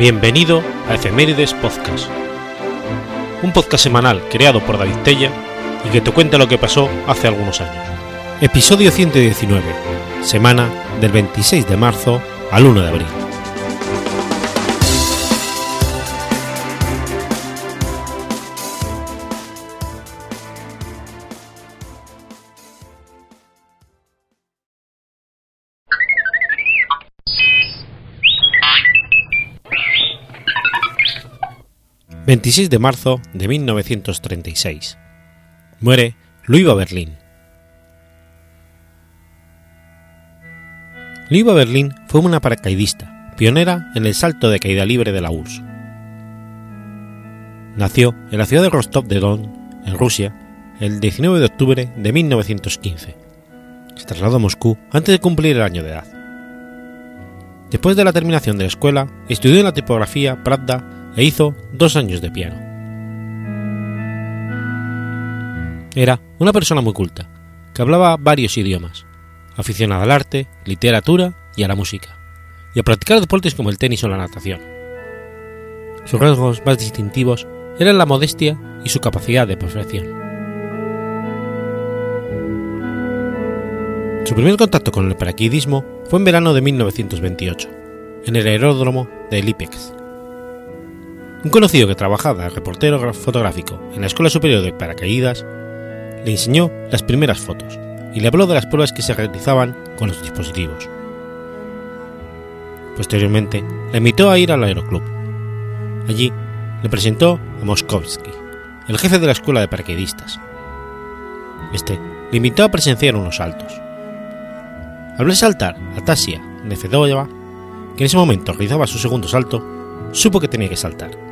Bienvenido a Efemérides Podcast, un podcast semanal creado por David Tella y que te cuenta lo que pasó hace algunos años. Episodio 119, semana del 26 de marzo al 1 de abril. 26 de marzo de 1936. Muere Luiva Berlín. Luiva Berlín fue una paracaidista, pionera en el salto de caída libre de la URSS. Nació en la ciudad de Rostov de Don, en Rusia, el 19 de octubre de 1915. Se trasladó a Moscú antes de cumplir el año de edad. Después de la terminación de la escuela, estudió en la tipografía Pravda e hizo dos años de piano. Era una persona muy culta, que hablaba varios idiomas, aficionada al arte, literatura y a la música, y a practicar deportes como el tenis o la natación. Sus rasgos más distintivos eran la modestia y su capacidad de perfección. Su primer contacto con el paracaidismo fue en verano de 1928, en el aeródromo de Lipex, un conocido que trabajaba de reportero fotográfico en la Escuela Superior de Paracaídas le enseñó las primeras fotos y le habló de las pruebas que se realizaban con los dispositivos. Posteriormente, le invitó a ir al aeroclub. Allí le presentó a Moskovsky, el jefe de la escuela de paracaidistas. Este le invitó a presenciar unos saltos. Al ver saltar a Tasia Nefedova, que en ese momento realizaba su segundo salto, supo que tenía que saltar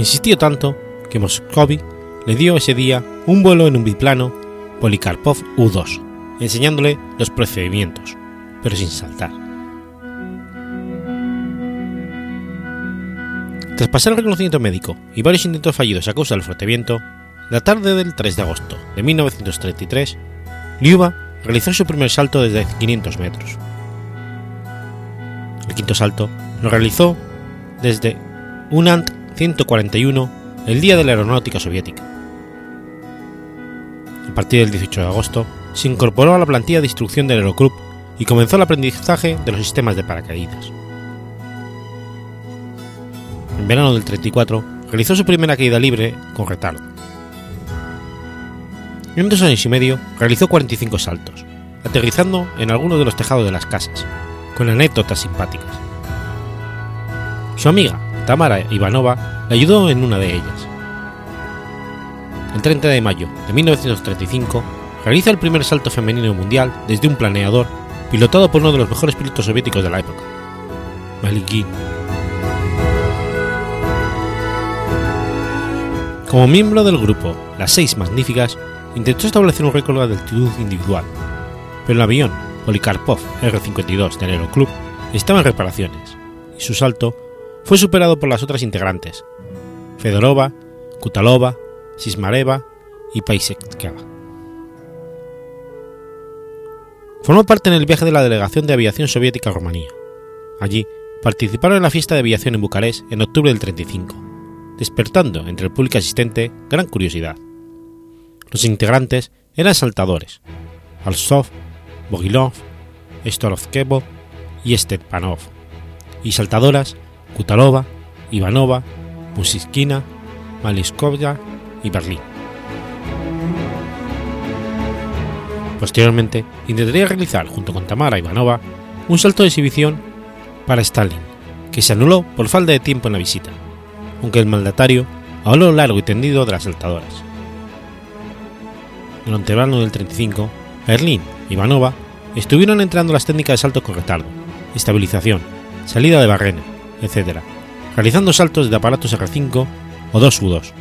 Insistió tanto que Moscovy le dio ese día un vuelo en un biplano Polikarpov U-2, enseñándole los procedimientos, pero sin saltar. Tras pasar el reconocimiento médico y varios intentos fallidos a causa del fuerte viento, la tarde del 3 de agosto de 1933, Liuba realizó su primer salto desde 500 metros. El quinto salto lo realizó desde Unant 141 el Día de la Aeronáutica Soviética. A partir del 18 de agosto, se incorporó a la plantilla de instrucción del Aeroclub y comenzó el aprendizaje de los sistemas de paracaídas. En verano del 34, realizó su primera caída libre con retardo. En dos años y medio, realizó 45 saltos, aterrizando en algunos de los tejados de las casas, con anécdotas simpáticas. Su amiga, Tamara Ivanova le ayudó en una de ellas. El 30 de mayo de 1935 realiza el primer salto femenino mundial desde un planeador pilotado por uno de los mejores pilotos soviéticos de la época, Malikin. Como miembro del grupo Las Seis Magníficas, intentó establecer un récord de altitud individual, pero el avión Polikarpov R-52 del Aeroclub estaba en reparaciones y su salto fue superado por las otras integrantes, Fedorova, Kutalova, Sismareva y Paisekova. Formó parte en el viaje de la delegación de aviación soviética a Rumanía. Allí participaron en la fiesta de aviación en Bucarest en octubre del 35, despertando entre el público asistente gran curiosidad. Los integrantes eran saltadores, Alsov, Bogilov, Storovkevo y Stepanov, y saltadoras Kutalova, Ivanova, Musiskina, Maliskovya y Berlín. Posteriormente, intentaría realizar, junto con Tamara Ivanova, un salto de exhibición para Stalin, que se anuló por falta de tiempo en la visita, aunque el mandatario habló largo y tendido de las saltadoras. Durante el verano del 35, Berlín y Ivanova estuvieron entrando las técnicas de salto con retardo, estabilización, salida de barrena, etc., realizando saltos de aparatos R5 o 2U2.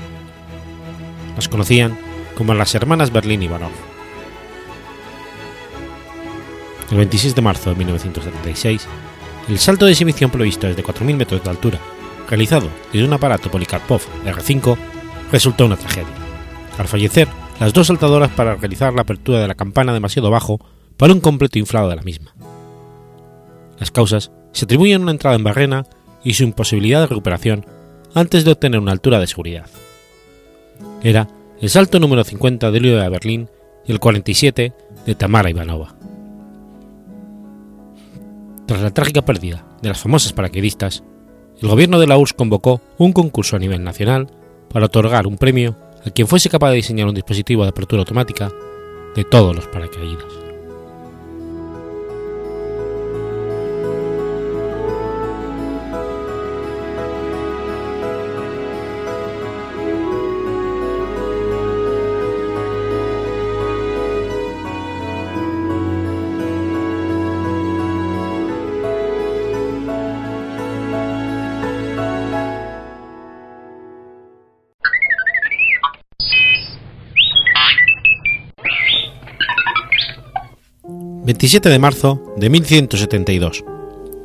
Las conocían como las hermanas Berlín Ivanov. El 26 de marzo de 1976, el salto de exhibición previsto desde 4.000 metros de altura, realizado desde un aparato Polikarpov R5, resultó una tragedia. Al fallecer, las dos saltadoras para realizar la apertura de la campana demasiado bajo para un completo inflado de la misma. Las causas se atribuyen a una entrada en barrena y su imposibilidad de recuperación antes de obtener una altura de seguridad. Era el salto número 50 de Leo de Berlín y el 47 de Tamara Ivanova. Tras la trágica pérdida de las famosas paraquedistas, el gobierno de la URSS convocó un concurso a nivel nacional para otorgar un premio a quien fuese capaz de diseñar un dispositivo de apertura automática de todos los paracaídas. 27 de marzo de 1172.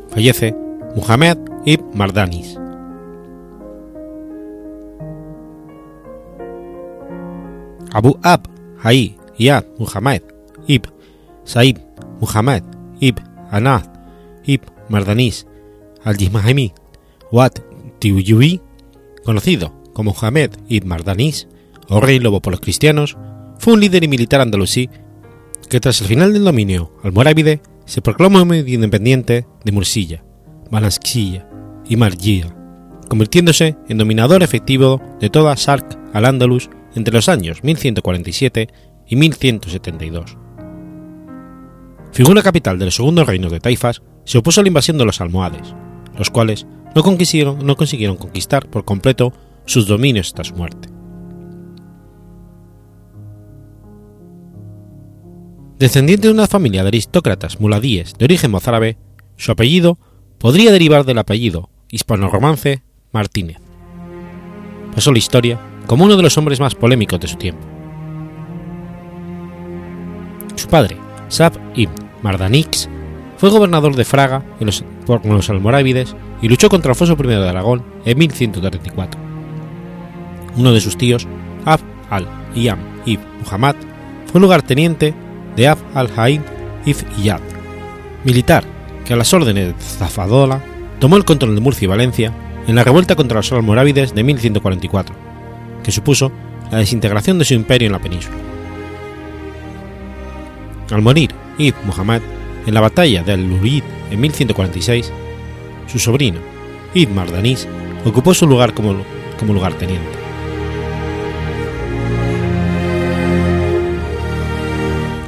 Fallece Muhammad ibn Mardanis. Abu Ab Hay Yad Muhammad ibn Saib Muhammad ibn Anad ibn Mardanis al-Jimahimi Wat Tiuyui, conocido como Muhammad ibn Mardanis o Rey Lobo por los cristianos, fue un líder y militar andalusí que tras el final del dominio almorávide se proclamó medio independiente de Mursilla, Balanskilla y Margía, convirtiéndose en dominador efectivo de toda Sark al-Ándalus entre los años 1147 y 1172. Figura capital del segundo reino de Taifas, se opuso a la invasión de los almohades, los cuales no no consiguieron conquistar por completo sus dominios hasta su muerte. Descendiente de una familia de aristócratas muladíes de origen mozárabe, su apellido podría derivar del apellido hispano-romance Martínez. Pasó la historia como uno de los hombres más polémicos de su tiempo. Su padre, Sab ibn Mardanix, fue gobernador de Fraga en los, por almorávides y luchó contra Alfonso I de Aragón en 1134. Uno de sus tíos, Ab al-Iyam ibn Muhammad, fue lugarteniente de Ab al-Haid ibn Iyad, militar que a las órdenes de Zafadola tomó el control de Murcia y Valencia en la revuelta contra los almorávides de 1144, que supuso la desintegración de su imperio en la península. Al morir Ibn Muhammad en la batalla de Al-Lurid en 1146, su sobrino, Ibn Mardanis, ocupó su lugar como, como lugarteniente.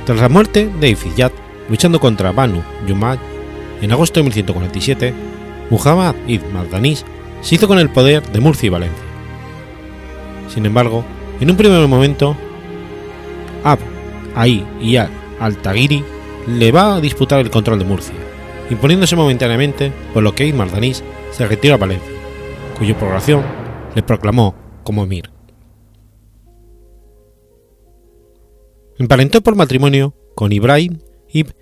Tras la muerte de Ifiyat, luchando contra Banu Yumad en agosto de 1147, Muhammad ibn Mardanis se hizo con el poder de Murcia y Valencia. Sin embargo, en un primer momento, Ab Ahi y al-Taghiri le va a disputar el control de Murcia, imponiéndose momentáneamente, por lo que Ibn Mardanis se retiró a Valencia, cuya población le proclamó como emir. Emparentó por matrimonio con Ibrahim ibn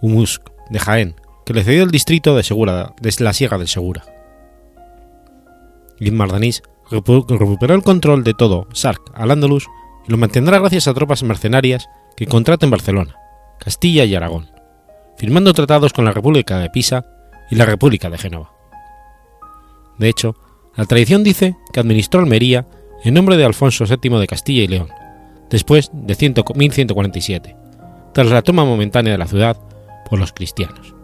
Umusk de Jaén, que le cedió el distrito de Segura, desde la Sierra del Segura. Ibn Mardanis recuperó el control de todo Sark al Andalus y lo mantendrá gracias a tropas mercenarias que contrata en Barcelona, Castilla y Aragón, firmando tratados con la República de Pisa y la República de Génova. De hecho, la tradición dice que administró Almería en nombre de Alfonso VII de Castilla y León, después de 1147, tras la toma momentánea de la ciudad por los cristianos.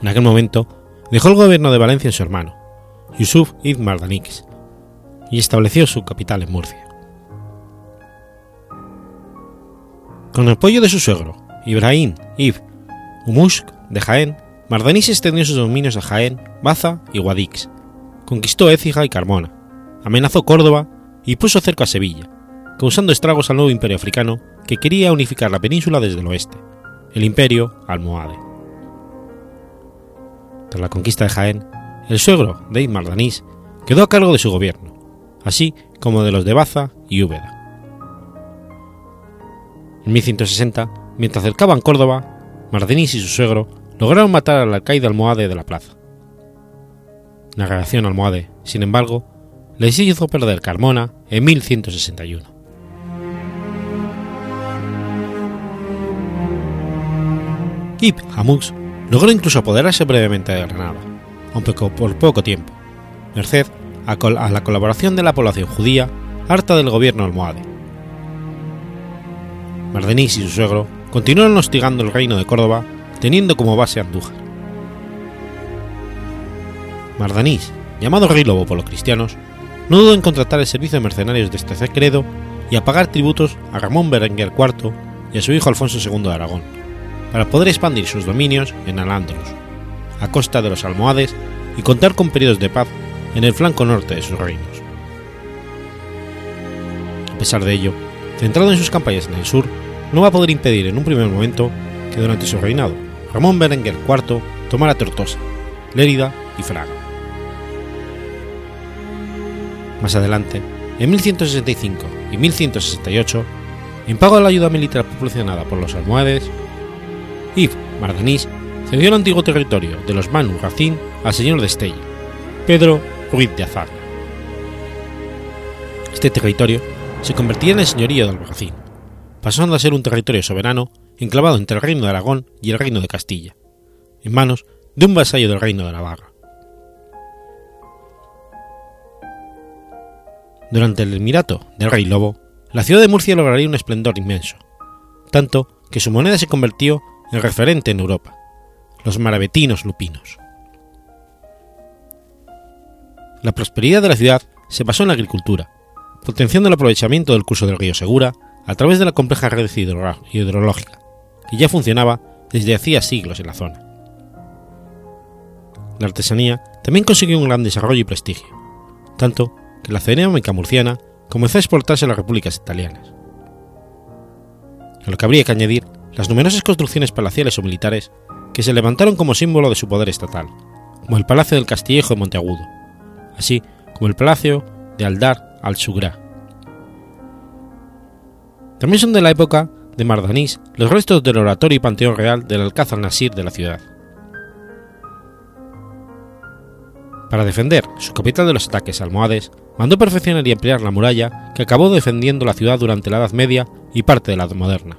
En aquel momento, dejó el gobierno de Valencia en su hermano, Yusuf ibn Mardanix, y estableció su capital en Murcia. Con el apoyo de su suegro, Ibrahim ibn Umushk de Jaén, Mardanís extendió sus dominios a Jaén, Baza y Guadix, conquistó Écija y Carmona, amenazó Córdoba y puso cerca a Sevilla, causando estragos al nuevo imperio africano que quería unificar la península desde el oeste, el imperio almohade. Tras la conquista de Jaén, el suegro de Ibn Mardanís quedó a cargo de su gobierno, así como de los de Baza y Úbeda. En 1160, mientras cercaban Córdoba, Mardanís y su suegro lograron matar al alcaide almohade de la plaza. La relación almohade, sin embargo, les hizo perder Carmona en 1161. Ibn Hamuz logró incluso apoderarse brevemente de Granada, aunque por poco tiempo, merced a, la colaboración de la población judía harta del gobierno almohade. Mardenís y su suegro continuaron hostigando el reino de Córdoba, teniendo como base Andújar. Mardanís, llamado Rey Lobo por los cristianos, no dudó en contratar el servicio de mercenarios de este credo y a pagar tributos a Ramón Berenguer IV y a su hijo Alfonso II de Aragón, para poder expandir sus dominios en al a costa de los almohades y contar con periodos de paz en el flanco norte de sus reinos. A pesar de ello, centrado en sus campañas en el sur, no va a poder impedir en un primer momento que durante su reinado Ramón Berenguer IV tomara Tortosa, Lérida y Fraga. Más adelante, en 1165 y 1168, en pago de la ayuda militar proporcionada por los almohades, Yves Mardanís cedió el antiguo territorio de los Manu Racine al señor de Estella, Pedro Ruiz de Azar. Este territorio se convertía en el señorío de Albarracín, pasando a ser un territorio soberano enclavado entre el reino de Aragón y el reino de Castilla, en manos de un vasallo del reino de Navarra. Durante el emirato del rey Lobo, la ciudad de Murcia lograría un esplendor inmenso, tanto que su moneda se convirtió en referente en Europa, los maravetinos lupinos. La prosperidad de la ciudad se basó en la agricultura, potenciando el aprovechamiento del curso del río Segura a través de la compleja red hidrológica, que ya funcionaba desde hacía siglos en la zona. La artesanía también consiguió un gran desarrollo y prestigio, tanto que la cerámica murciana comenzó a exportarse a las repúblicas italianas. A lo que habría que añadir las numerosas construcciones palaciales o militares que se levantaron como símbolo de su poder estatal, como el Palacio del Castillejo de Monteagudo, así como el Palacio de Aldar al-Sugra. También son de la época de Mardanís los restos del oratorio y panteón real del Alcázar Nasir de la ciudad. Para defender su capital de los ataques almohades, mandó perfeccionar y ampliar la muralla que acabó defendiendo la ciudad durante la Edad Media y parte de la Edad Moderna.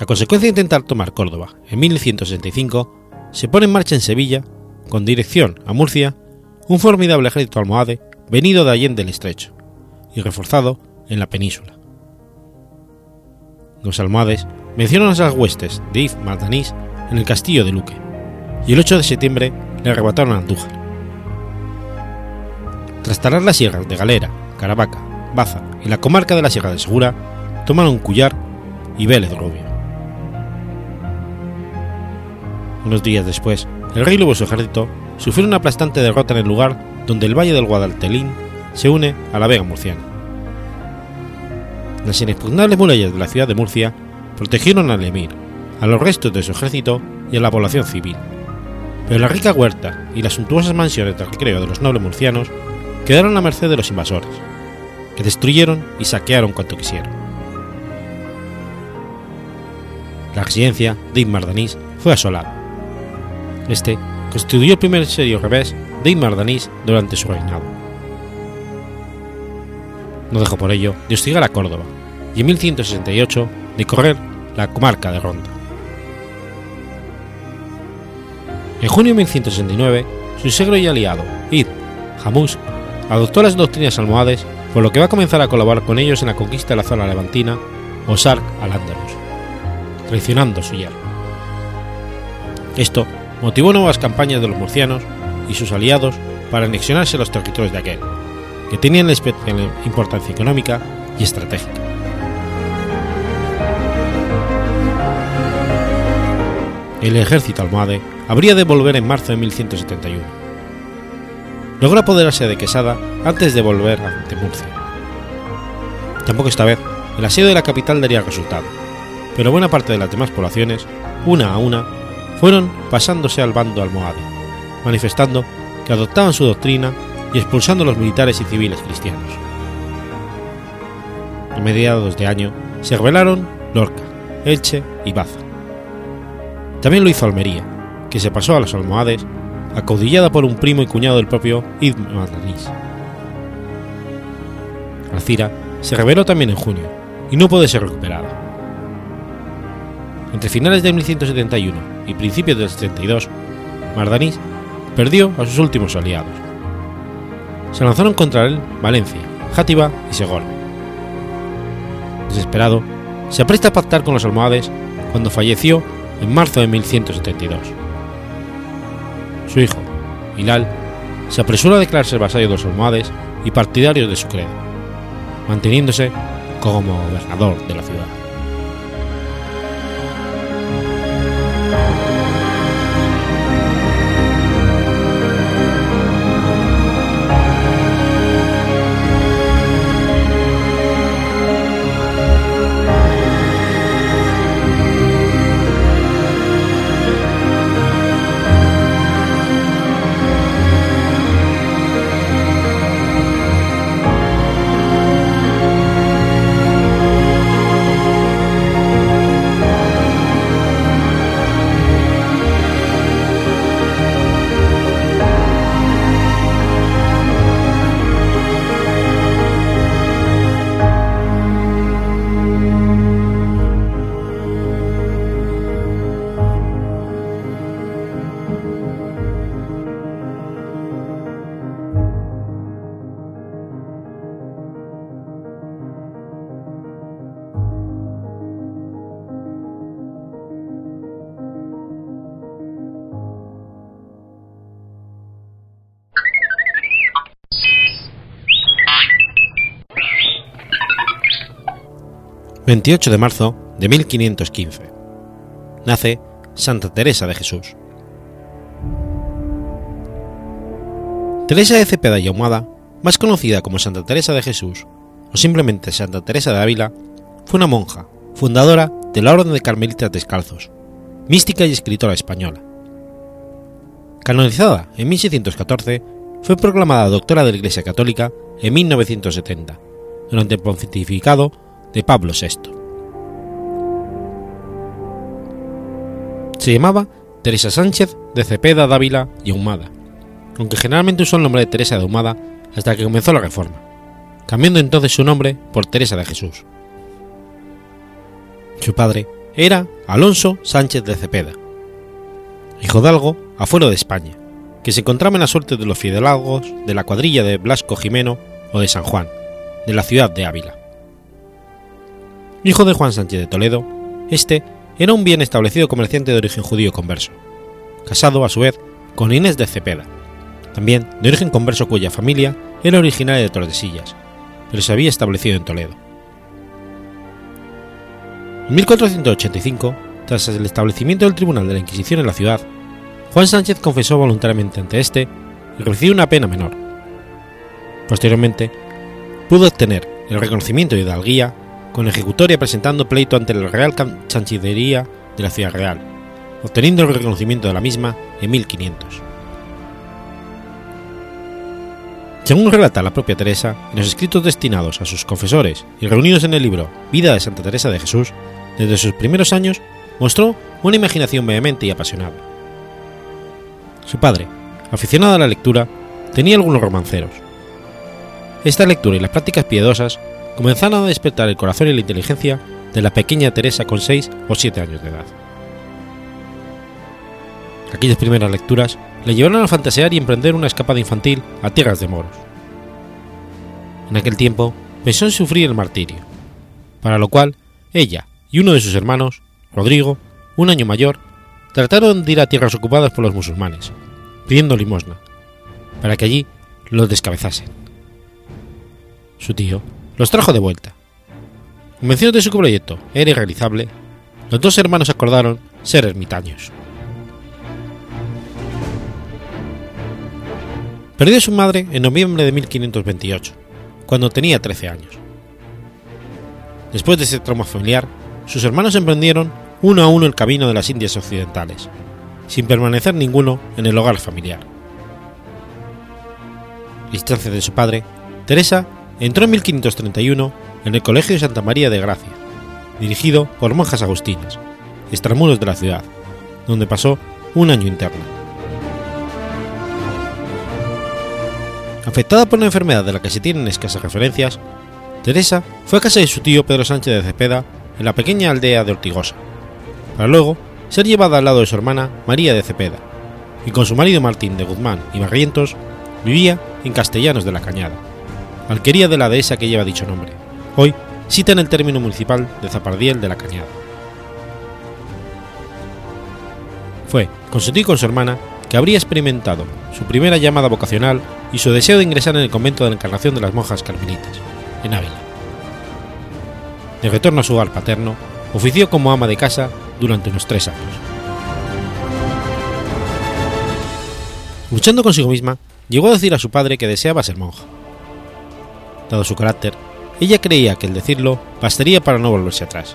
A consecuencia de intentar tomar Córdoba en 1165, se pone en marcha en Sevilla, con dirección a Murcia, un formidable ejército almohade venido de Allende del Estrecho y reforzado en la península. Los almohades mencionan las huestes de Yves Mardanís en el castillo de Luque, y el 8 de septiembre le arrebataron a Andújar. Tras talar las sierras de Galera, Caravaca, Baza y la comarca de la Sierra de Segura, tomaron Cullar y Vélez Rubio. Unos días después, el rey Lobo y su ejército sufrió una aplastante derrota en el lugar donde el valle del Guadaltelín se une a la Vega Murciana. Las inexpugnables murallas de la ciudad de Murcia protegieron al emir, a los restos de su ejército y a la población civil, pero la rica huerta y las suntuosas mansiones de recreo de los nobles murcianos quedaron a merced de los invasores, que destruyeron y saquearon cuanto quisieron. La residencia de Mardanís fue asolada. Este constituyó el primer serio revés de Mardanís durante su reinado. No dejó por ello de hostigar a Córdoba y en 1168 de correr la comarca de Ronda. En junio de 1169, su segro y aliado, Id Hamus, adoptó las doctrinas almohades, por lo que va a comenzar a colaborar con ellos en la conquista de la zona levantina o Sark al-Ándalus, traicionando su yerno. Esto motivó nuevas campañas de los murcianos y sus aliados para anexionarse los territorios de aquel, que tenían especial importancia económica y estratégica. El ejército almohade habría de volver en marzo de 1171. Logró apoderarse de Quesada antes de volver ante Murcia. Tampoco esta vez el asedio de la capital daría resultado, pero buena parte de las demás poblaciones, una a una, fueron pasándose al bando almohade, manifestando que adoptaban su doctrina y expulsando a los militares y civiles cristianos. A mediados de año se rebelaron Lorca, Elche y Baza. También lo hizo Almería, que se pasó a los almohades, acaudillada por un primo y cuñado del propio Ibn. Alcira se rebeló también en junio y no puede ser recuperada. Entre finales de 1171 y principios del 72, Mardanís perdió a sus últimos aliados. Se lanzaron contra él Valencia, Játiva y Segor. Desesperado, se apresta a pactar con los almohades cuando falleció en marzo de 1172. Su hijo, Hilal, se apresuró a declararse vasallo de los almohades y partidario de su credo, manteniéndose como gobernador de la ciudad. 28 de marzo de 1515. Nace Santa Teresa de Jesús. Teresa de Cepeda y Ahumada, más conocida como Santa Teresa de Jesús o simplemente Santa Teresa de Ávila, fue una monja, fundadora de la Orden de Carmelitas Descalzos, mística y escritora española. Canonizada en 1614, fue proclamada doctora de la Iglesia Católica en 1970, durante el pontificado de Pablo VI. Se llamaba Teresa Sánchez de Cepeda Dávila y Ahumada, aunque generalmente usó el nombre de Teresa de Ahumada hasta que comenzó la Reforma, cambiando entonces su nombre por Teresa de Jesús. Su padre era Alonso Sánchez de Cepeda, hijo de algo afuera de España, que se encontraba en la suerte de los fidelagos de la cuadrilla de Blasco Jimeno o de San Juan, de la ciudad de Ávila. Hijo de Juan Sánchez de Toledo, este era un bien establecido comerciante de origen judío converso, casado a su vez con Inés de Cepeda, también de origen converso cuya familia era originaria de Tordesillas, pero se había establecido en Toledo. En 1485, tras el establecimiento del Tribunal de la Inquisición en la ciudad, Juan Sánchez confesó voluntariamente ante este y recibió una pena menor. Posteriormente, pudo obtener el reconocimiento de hidalguía con ejecutoria presentando pleito ante la Real Chanchillería de la Ciudad Real, obteniendo el reconocimiento de la misma en 1500. Según relata la propia Teresa, en los escritos destinados a sus confesores y reunidos en el libro Vida de Santa Teresa de Jesús, desde sus primeros años mostró una imaginación vehemente y apasionada. Su padre, aficionado a la lectura, tenía algunos romanceros. Esta lectura y las prácticas piadosas comenzaron a despertar el corazón y la inteligencia de la pequeña Teresa con 6 o 7 años de edad. Aquellas primeras lecturas le llevaron a fantasear y emprender una escapada infantil a tierras de moros. En aquel tiempo pensó en sufrir el martirio, para lo cual ella y uno de sus hermanos, Rodrigo, un año mayor, trataron de ir a tierras ocupadas por los musulmanes, pidiendo limosna, para que allí los descabezasen. Su tío los trajo de vuelta. Convencidos de su proyecto era irrealizable, los dos hermanos acordaron ser ermitaños. Perdió a su madre en noviembre de 1528, cuando tenía 13 años. Después de ese trauma familiar, sus hermanos emprendieron uno a uno el camino de las Indias Occidentales, sin permanecer ninguno en el hogar familiar. Distancia de su padre, Teresa entró en 1531 en el Colegio de Santa María de Gracia, dirigido por monjas agustinas, extramuros de la ciudad, donde pasó un año interno. Afectada por una enfermedad de la que se tienen escasas referencias, Teresa fue a casa de su tío Pedro Sánchez de Cepeda en la pequeña aldea de Ortigosa, para luego ser llevada al lado de su hermana María de Cepeda, y con su marido Martín de Guzmán y Barrientos vivía en Castellanos de la Cañada, alquería de la dehesa que lleva dicho nombre, hoy cita en el término municipal de Zapardiel de la Cañada. Fue con su tío y con su hermana que habría experimentado su primera llamada vocacional y su deseo de ingresar en el convento de la Encarnación de las Monjas Carmelitas, en Ávila. De retorno a su hogar paterno, ofició como ama de casa durante unos tres años. Luchando consigo misma, llegó a decir a su padre que deseaba ser monja. Dado su carácter, ella creía que el decirlo bastaría para no volverse atrás.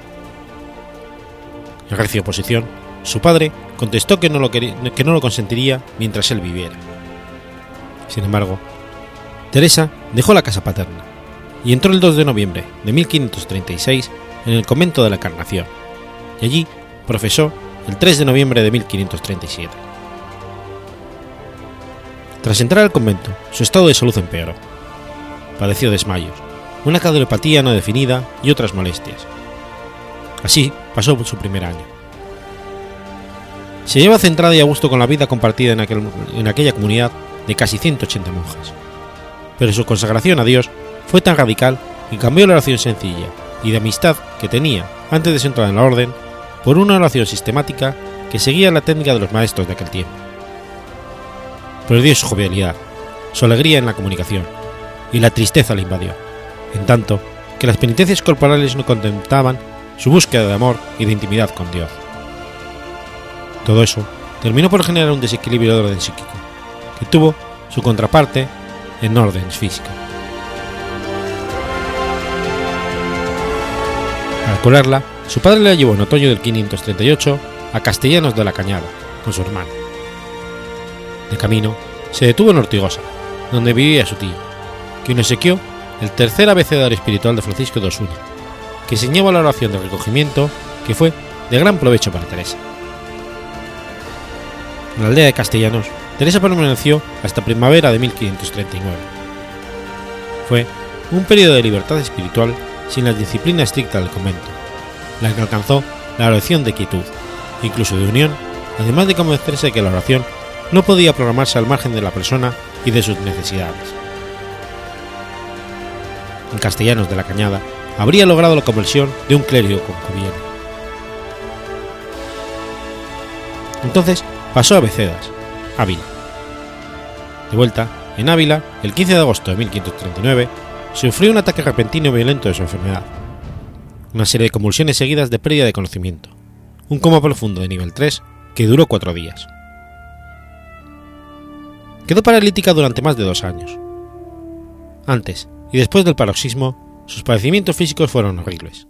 En recia oposición, su padre contestó que no, lo que no lo consentiría mientras él viviera. Sin embargo, Teresa dejó la casa paterna y entró el 2 de noviembre de 1536 en el convento de la Encarnación, y allí profesó el 3 de noviembre de 1537. Tras entrar al convento, su estado de salud empeoró. Padeció desmayos, una cardiopatía no definida y otras molestias. Así pasó su primer año. Se lleva centrada y a gusto con la vida compartida en, en aquella comunidad de casi 180 monjas. Pero su consagración a Dios fue tan radical que cambió la oración sencilla y de amistad que tenía antes de entrar en la orden por una oración sistemática que seguía la técnica de los maestros de aquel tiempo. Perdió su jovialidad, su alegría en la comunicación, y la tristeza le invadió, en tanto que las penitencias corporales no contentaban su búsqueda de amor y de intimidad con Dios. Todo eso terminó por generar un desequilibrio de orden psíquico, que tuvo su contraparte en orden física. Al curarla, su padre la llevó en otoño del 538 a Castellanos de la Cañada, con su hermano. De camino, se detuvo en Ortigosa, donde vivía su tío, quien obsequió el tercer abecedario espiritual de Francisco de Osuna, que enseñaba la oración de recogimiento que fue de gran provecho para Teresa. En la aldea de Castellanos, Teresa permaneció hasta primavera de 1539. Fue un periodo de libertad espiritual sin la disciplina estricta del convento, la que alcanzó la oración de quietud, incluso de unión, además de convencerse de que la oración no podía programarse al margen de la persona y de sus necesidades. En Castellanos de la Cañada habría logrado la conversión de un clérigo concubino. Entonces pasó a Becedas, Ávila. De vuelta, en Ávila, el 15 de agosto de 1539, sufrió un ataque repentino y violento de su enfermedad. Una serie de convulsiones seguidas de pérdida de conocimiento. Un coma profundo de nivel 3 que duró cuatro días. Quedó paralítica durante más de dos años. Antes y después del paroxismo, sus padecimientos físicos fueron horribles.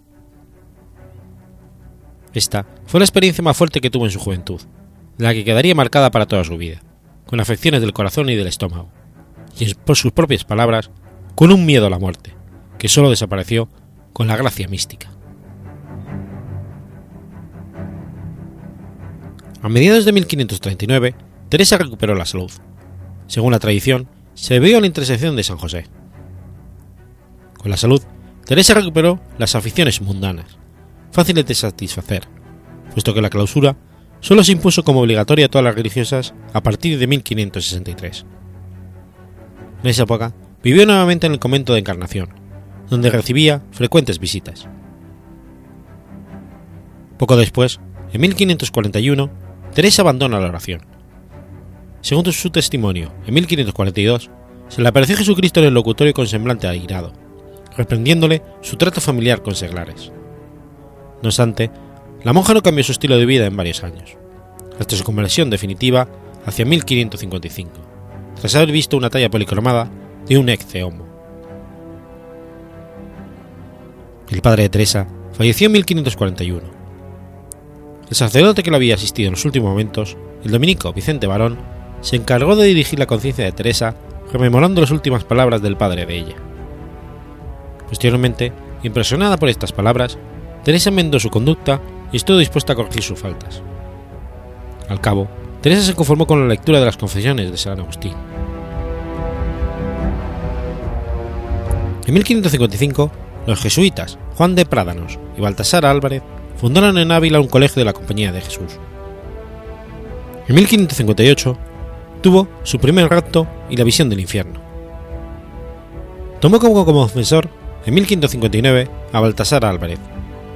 Esta fue la experiencia más fuerte que tuvo en su juventud, la que quedaría marcada para toda su vida, con afecciones del corazón y del estómago, y por sus propias palabras, con un miedo a la muerte, que solo desapareció con la gracia mística. A mediados de 1539, Teresa recuperó la salud. Según la tradición, se debió a la intercesión de San José. Con la salud, Teresa recuperó las aficiones mundanas, fáciles de satisfacer, puesto que la clausura solo se impuso como obligatoria a todas las religiosas a partir de 1563. En esa época vivió nuevamente en el convento de Encarnación, donde recibía frecuentes visitas. Poco después, en 1541, Teresa abandona la oración. Según su testimonio, en 1542, se le apareció Jesucristo en el locutorio con semblante airado, reprendiéndole su trato familiar con seglares. No obstante, la monja no cambió su estilo de vida en varios años, hasta su conversión definitiva hacia 1555, tras haber visto una talla policromada de un ex homo. El padre de Teresa falleció en 1541. El sacerdote que lo había asistido en los últimos momentos, el dominico Vicente Barón, se encargó de dirigir la conciencia de Teresa rememorando las últimas palabras del padre de ella. Posteriormente, impresionada por estas palabras, Teresa enmendó su conducta y estuvo dispuesta a corregir sus faltas. Al cabo, Teresa se conformó con la lectura de las confesiones de San Agustín. En 1555, los jesuitas Juan de Prádanos y Baltasar Álvarez fundaron en Ávila un colegio de la Compañía de Jesús. En 1558 tuvo su primer rapto y la visión del infierno. Tomó como confesor en 1559 a Baltasar Álvarez,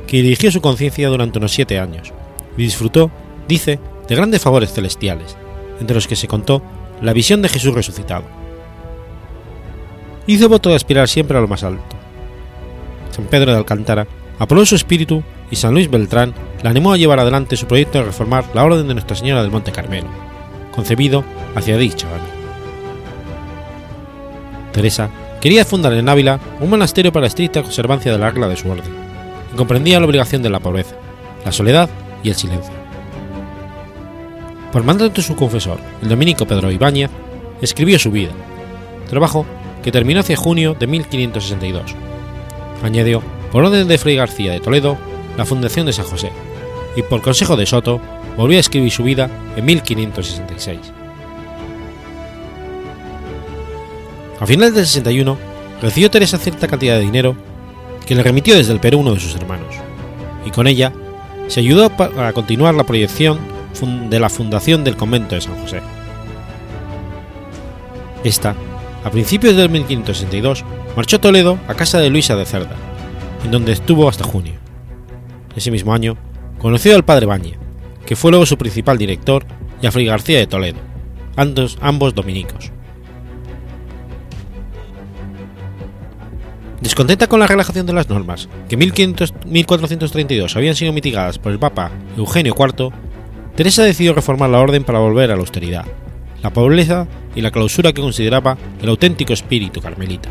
que dirigió su conciencia durante unos siete años y disfrutó, dice, de grandes favores celestiales, entre los que se contó la visión de Jesús resucitado. Hizo voto de aspirar siempre a lo más alto. San Pedro de Alcántara aprobó su espíritu y San Luis Beltrán la animó a llevar adelante su proyecto de reformar la Orden de Nuestra Señora del Monte Carmelo, concebido hacia dicho año. Teresa quería fundar en Ávila un monasterio para estricta conservancia de la regla de su orden, y comprendía la obligación de la pobreza, la soledad y el silencio. Por mandato de su confesor, el dominico Pedro Ibáñez, escribió su vida, trabajo que terminó hacia junio de 1562. Añadió, por orden de Fray García de Toledo, la fundación de San José, y por consejo de Soto, volvió a escribir su vida en 1566. A finales del 61, recibió Teresa cierta cantidad de dinero que le remitió desde el Perú uno de sus hermanos, y con ella se ayudó para continuar la proyección de la fundación del convento de San José. Esta, a principios del 1562, marchó a Toledo a casa de Luisa de Cerda, en donde estuvo hasta junio. Ese mismo año, conoció al padre Bañe, que fue luego su principal director, y a Fray García de Toledo, ambos, ambos dominicos. Descontenta con la relajación de las normas, que en 1432 habían sido mitigadas por el Papa Eugenio IV, Teresa decidió reformar la orden para volver a la austeridad, la pobreza y la clausura que consideraba el auténtico espíritu carmelita.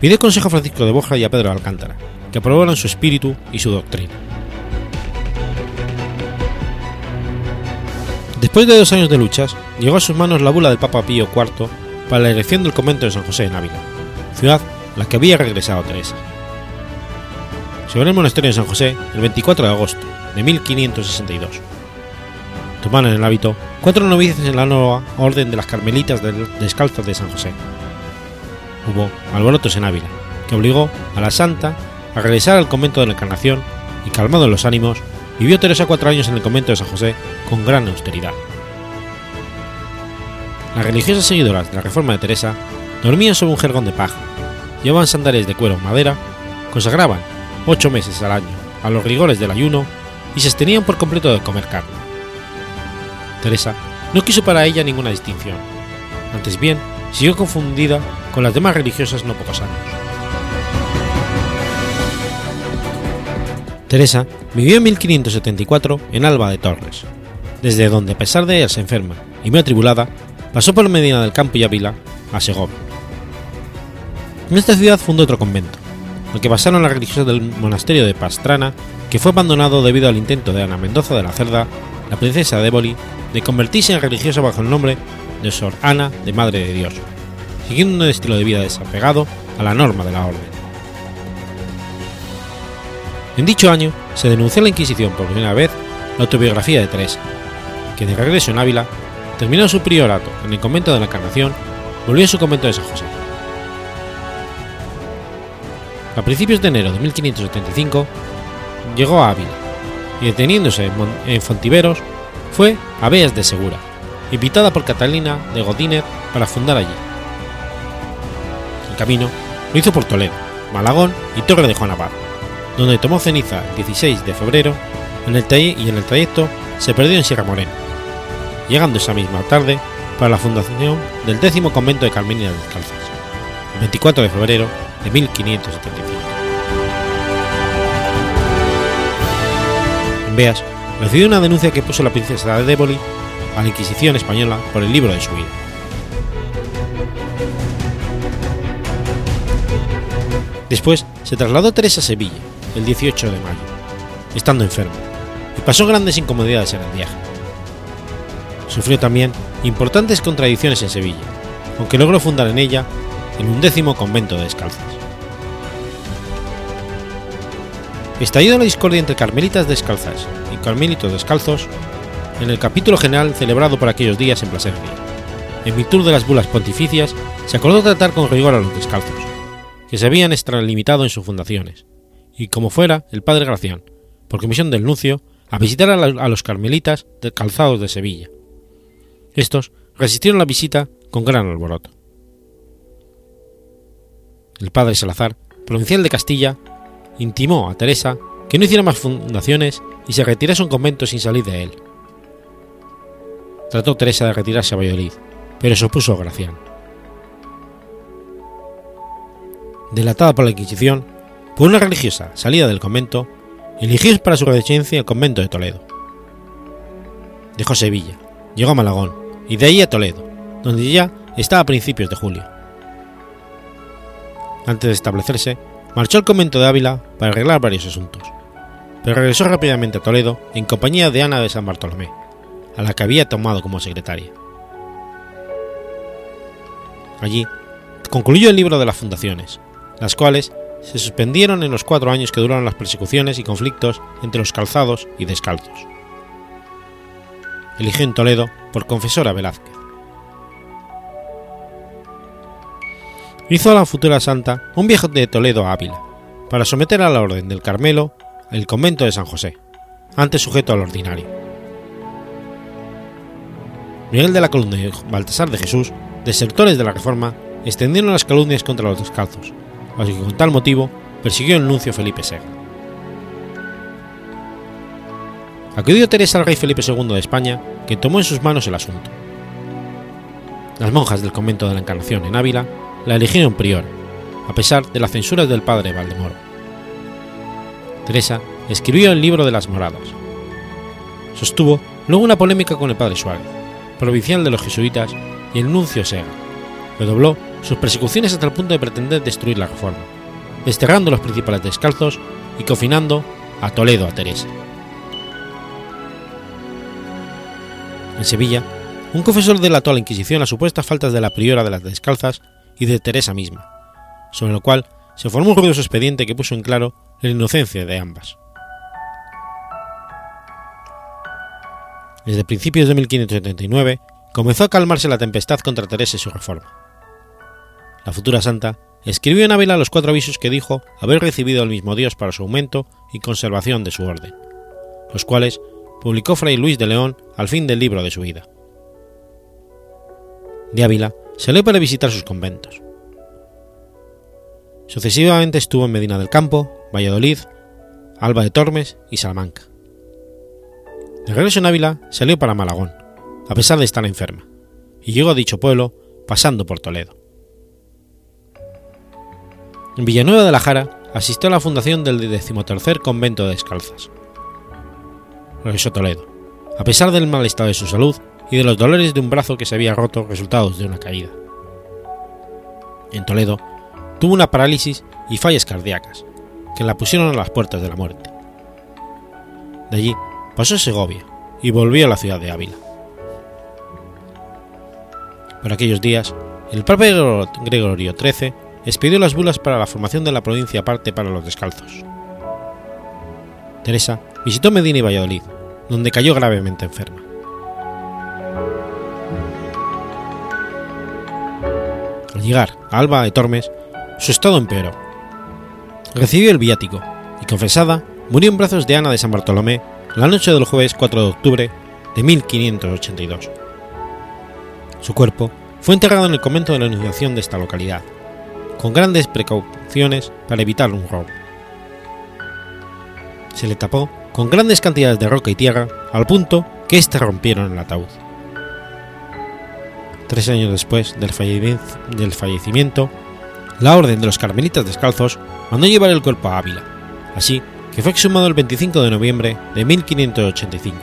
Pidió consejo a Francisco de Borja y a Pedro de Alcántara, que aprobaran su espíritu y su doctrina. Después de dos años de luchas, llegó a sus manos la bula del Papa Pío IV para la elección del convento de San José en Ávila, ciudad a la que había regresado Teresa. Abrió el monasterio de San José el 24 de agosto de 1562. Tomaron el hábito cuatro novicias en la nueva orden de las Carmelitas Descalzas de San José. Hubo alborotos en Ávila, que obligó a la santa a regresar al convento de la Encarnación y calmado los ánimos, vivió Teresa cuatro años en el convento de San José con gran austeridad. Las religiosas seguidoras de la reforma de Teresa dormían sobre un jergón de paja, llevaban sandales de cuero o madera, consagraban ocho meses al año a los rigores del ayuno y se abstenían por completo de comer carne. Teresa no quiso para ella ninguna distinción, antes bien siguió confundida con las demás religiosas no pocos años. Teresa vivió en 1574 en Alba de Torres, desde donde a pesar de se enferma y muy atribulada, pasó por Medina del Campo y Ávila a Segovia. En esta ciudad fundó otro convento, al que pasaron las religiosas del monasterio de Pastrana, que fue abandonado debido al intento de Ana Mendoza de la Cerda, la princesa de Éboli, de convertirse en religiosa bajo el nombre de Sor Ana de Madre de Dios, siguiendo un estilo de vida desapegado a la norma de la orden. En dicho año se denunció en la Inquisición por primera vez la autobiografía de Teresa, que de regreso en Ávila terminó su priorato en el convento de la Encarnación, volvió a su convento de San José. A principios de enero de 1575 llegó a Ávila y deteniéndose en Fontiveros fue a Beas de Segura, invitada por Catalina de Godínez para fundar allí. El camino lo hizo por Toledo, Malagón y Torre de Juan Abad, donde tomó ceniza el 16 de febrero en el y en el trayecto se perdió en Sierra Morena, llegando esa misma tarde para la fundación del décimo convento de Carmelitas Descalzas, el 24 de febrero de 1575. En Beas recibió una denuncia que puso la princesa de Déboli a la Inquisición española por el libro de su vida. Después se trasladó Teresa a Sevilla el 18 de mayo, estando enfermo, y pasó grandes incomodidades en el viaje. Sufrió también importantes contradicciones en Sevilla, aunque logró fundar en ella el undécimo convento de descalzas. Estallido la discordia entre carmelitas descalzas y carmelitos descalzos en el capítulo general celebrado por aquellos días en Plasencia. En virtud de las bulas pontificias, se acordó tratar con rigor a los descalzos, que se habían extralimitado en sus fundaciones, y como fuera el padre Gracián, por comisión del nuncio, a visitar a, los carmelitas calzados de Sevilla. Estos resistieron la visita con gran alboroto. El padre Salazar, provincial de Castilla, intimó a Teresa que no hiciera más fundaciones y se retirase a un convento sin salir de él. Trató Teresa de retirarse a Valladolid, pero se opuso Gracián. Delatada por la Inquisición, por una religiosa salida del convento, eligió para su residencia el convento de Toledo. Dejó Sevilla, llegó a Malagón y de ahí a Toledo, donde ya estaba a principios de julio. Antes de establecerse, marchó al convento de Ávila para arreglar varios asuntos, pero regresó rápidamente a Toledo en compañía de Ana de San Bartolomé, a la que había tomado como secretaria. Allí concluyó el libro de las fundaciones, las cuales se suspendieron en los cuatro años que duraron las persecuciones y conflictos entre los calzados y descalzos. Eligió en Toledo por confesora Velázquez. Hizo a la futura santa un viaje de Toledo a Ávila, para someter a la Orden del Carmelo el convento de San José, antes sujeto al ordinario. Miguel de la Columna y Baltasar de Jesús, desertores de la Reforma, extendieron las calumnias contra los descalzos, así que con tal motivo persiguió el nuncio Felipe Sega. Acudió Teresa al rey Felipe II de España, que tomó en sus manos el asunto. Las monjas del convento de la Encarnación en Ávila la eligieron prior, a pesar de las censuras del padre Valdemoro. Teresa escribió el libro de las moradas. Sostuvo luego una polémica con el padre Suárez, provincial de los jesuitas, y el nuncio Sega. Redobló sus persecuciones hasta el punto de pretender destruir la reforma, desterrando los principales descalzos y confinando a Toledo a Teresa. En Sevilla, un confesor delató a la Inquisición las supuestas faltas de la priora de las descalzas y de Teresa misma, sobre lo cual se formó un ruidoso expediente que puso en claro la inocencia de ambas. Desde principios de 1579 comenzó a calmarse la tempestad contra Teresa y su reforma. La futura santa escribió en Ávila los cuatro avisos que dijo haber recibido el mismo Dios para su aumento y conservación de su orden, los cuales publicó Fray Luis de León al fin del libro de su vida. De Ávila salió para visitar sus conventos. Sucesivamente estuvo en Medina del Campo, Valladolid, Alba de Tormes y Salamanca. De regreso en Ávila salió para Malagón, a pesar de estar enferma, y llegó a dicho pueblo pasando por Toledo. En Villanueva de la Jara asistió a la fundación del decimotercer convento de Descalzas. Regresó a Toledo, a pesar del mal estado de su salud y de los dolores de un brazo que se había roto resultados de una caída. En Toledo tuvo una parálisis y fallas cardíacas, que la pusieron a las puertas de la muerte. De allí pasó a Segovia y volvió a la ciudad de Ávila. Por aquellos días, el Papa Gregorio XIII expidió las bulas para la formación de la provincia aparte para los descalzos. Teresa visitó Medina y Valladolid, donde cayó gravemente enferma. Al llegar a Alba de Tormes, su estado empeoró. Recibió el viático y, confesada, murió en brazos de Ana de San Bartolomé la noche del jueves 4 de octubre de 1582. Su cuerpo fue enterrado en el convento de la Anunciación de esta localidad, con grandes precauciones para evitar un robo. Se le tapó con grandes cantidades de roca y tierra al punto que éste rompieron el ataúd. Tres años después del, del fallecimiento, la Orden de los Carmelitas Descalzos mandó llevar el cuerpo a Ávila, así que fue exhumado el 25 de noviembre de 1585.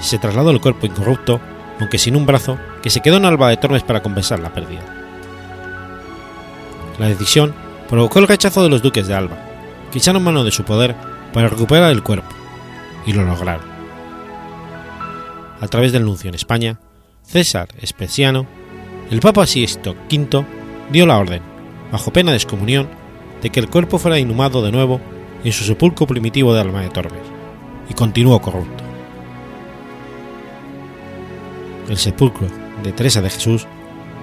Se trasladó el cuerpo incorrupto, aunque sin un brazo, que se quedó en Alba de Tormes para compensar la pérdida. La decisión provocó el rechazo de los duques de Alba, que echaron mano de su poder para recuperar el cuerpo, y lo lograron. A través del nuncio en España, César Especiano, el Papa Sixto V dio la orden, bajo pena de excomunión, de que el cuerpo fuera inhumado de nuevo en su sepulcro primitivo de Alma de Tormes, y continuó corrupto. El sepulcro de Teresa de Jesús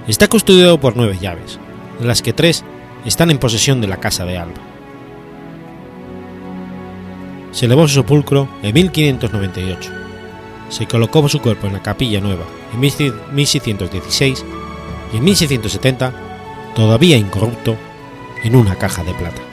está custodiado por nueve llaves, de las que tres están en posesión de la Casa de Alba. Se elevó su sepulcro en 1598. Se colocó su cuerpo en la capilla nueva en 1616 y en 1670, todavía incorrupto, en una caja de plata.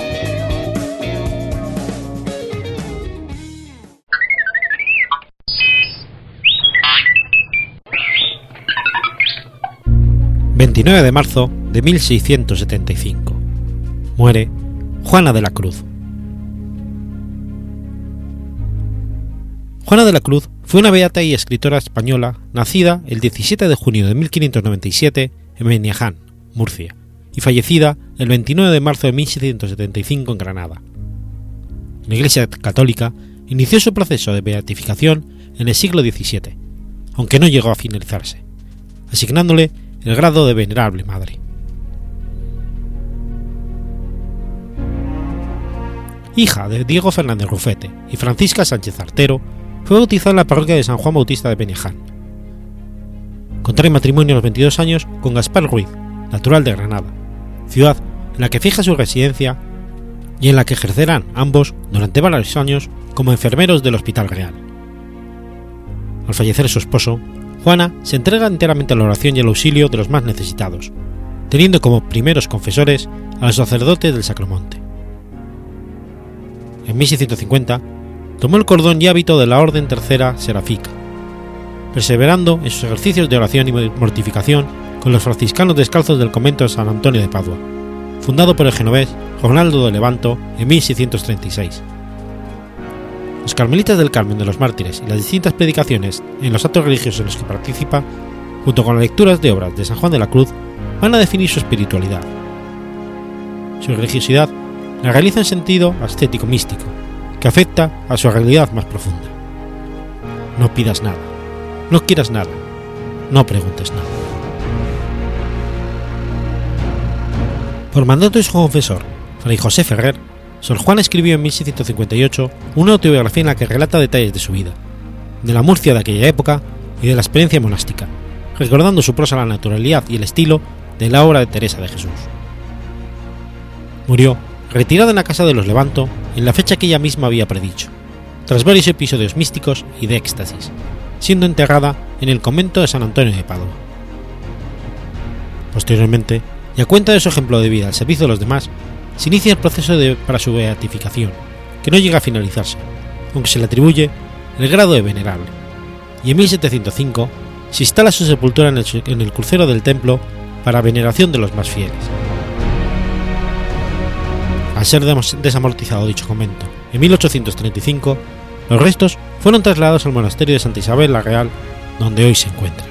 29 de marzo de 1675. Muere Juana de la Cruz. Juana de la Cruz fue una beata y escritora española nacida el 17 de junio de 1597 en Beniaján, Murcia, y fallecida el 29 de marzo de 1675 en Granada. La Iglesia Católica inició su proceso de beatificación en el siglo XVII, aunque no llegó a finalizarse, asignándole el grado de venerable madre. Hija de Diego Fernández Rufete y Francisca Sánchez Artero, fue bautizada en la parroquia de San Juan Bautista de Beneján. Contrae matrimonio a los 22 años con Gaspar Ruiz, natural de Granada, ciudad en la que fija su residencia y en la que ejercerán ambos durante varios años como enfermeros del Hospital Real. Al fallecer su esposo, Juana se entrega enteramente a la oración y al auxilio de los más necesitados, teniendo como primeros confesores a los sacerdotes del Sacromonte. En 1650 tomó el cordón y hábito de la Orden Tercera Serafíca, perseverando en sus ejercicios de oración y mortificación con los franciscanos descalzos del convento de San Antonio de Padua, fundado por el genovés Ronaldo de Levanto en 1636 los carmelitas del Carmen de los Mártires y las distintas predicaciones en los actos religiosos en los que participa, junto con las lecturas de obras de San Juan de la Cruz, van a definir su espiritualidad. Su religiosidad la realiza en sentido ascético místico, que afecta a su realidad más profunda. No pidas nada, no quieras nada, no preguntes nada. Por mandato de su confesor, Fray José Ferrer, Sor Juan escribió en 1658 una autobiografía en la que relata detalles de su vida, de la Murcia de aquella época y de la experiencia monástica, recordando su prosa la naturalidad y el estilo de la obra de Teresa de Jesús. Murió retirada en la casa de los Levanto en la fecha que ella misma había predicho, tras varios episodios místicos y de éxtasis, siendo enterrada en el convento de San Antonio de Padua. Posteriormente, y a cuenta de su ejemplo de vida al servicio de los demás, se inicia el proceso de, para su beatificación, que no llega a finalizarse, aunque se le atribuye el grado de venerable, y en 1705 se instala su sepultura en el, en el crucero del templo para veneración de los más fieles. Al ser desamortizado dicho convento en 1835, los restos fueron trasladados al monasterio de Santa Isabel la Real, donde hoy se encuentra.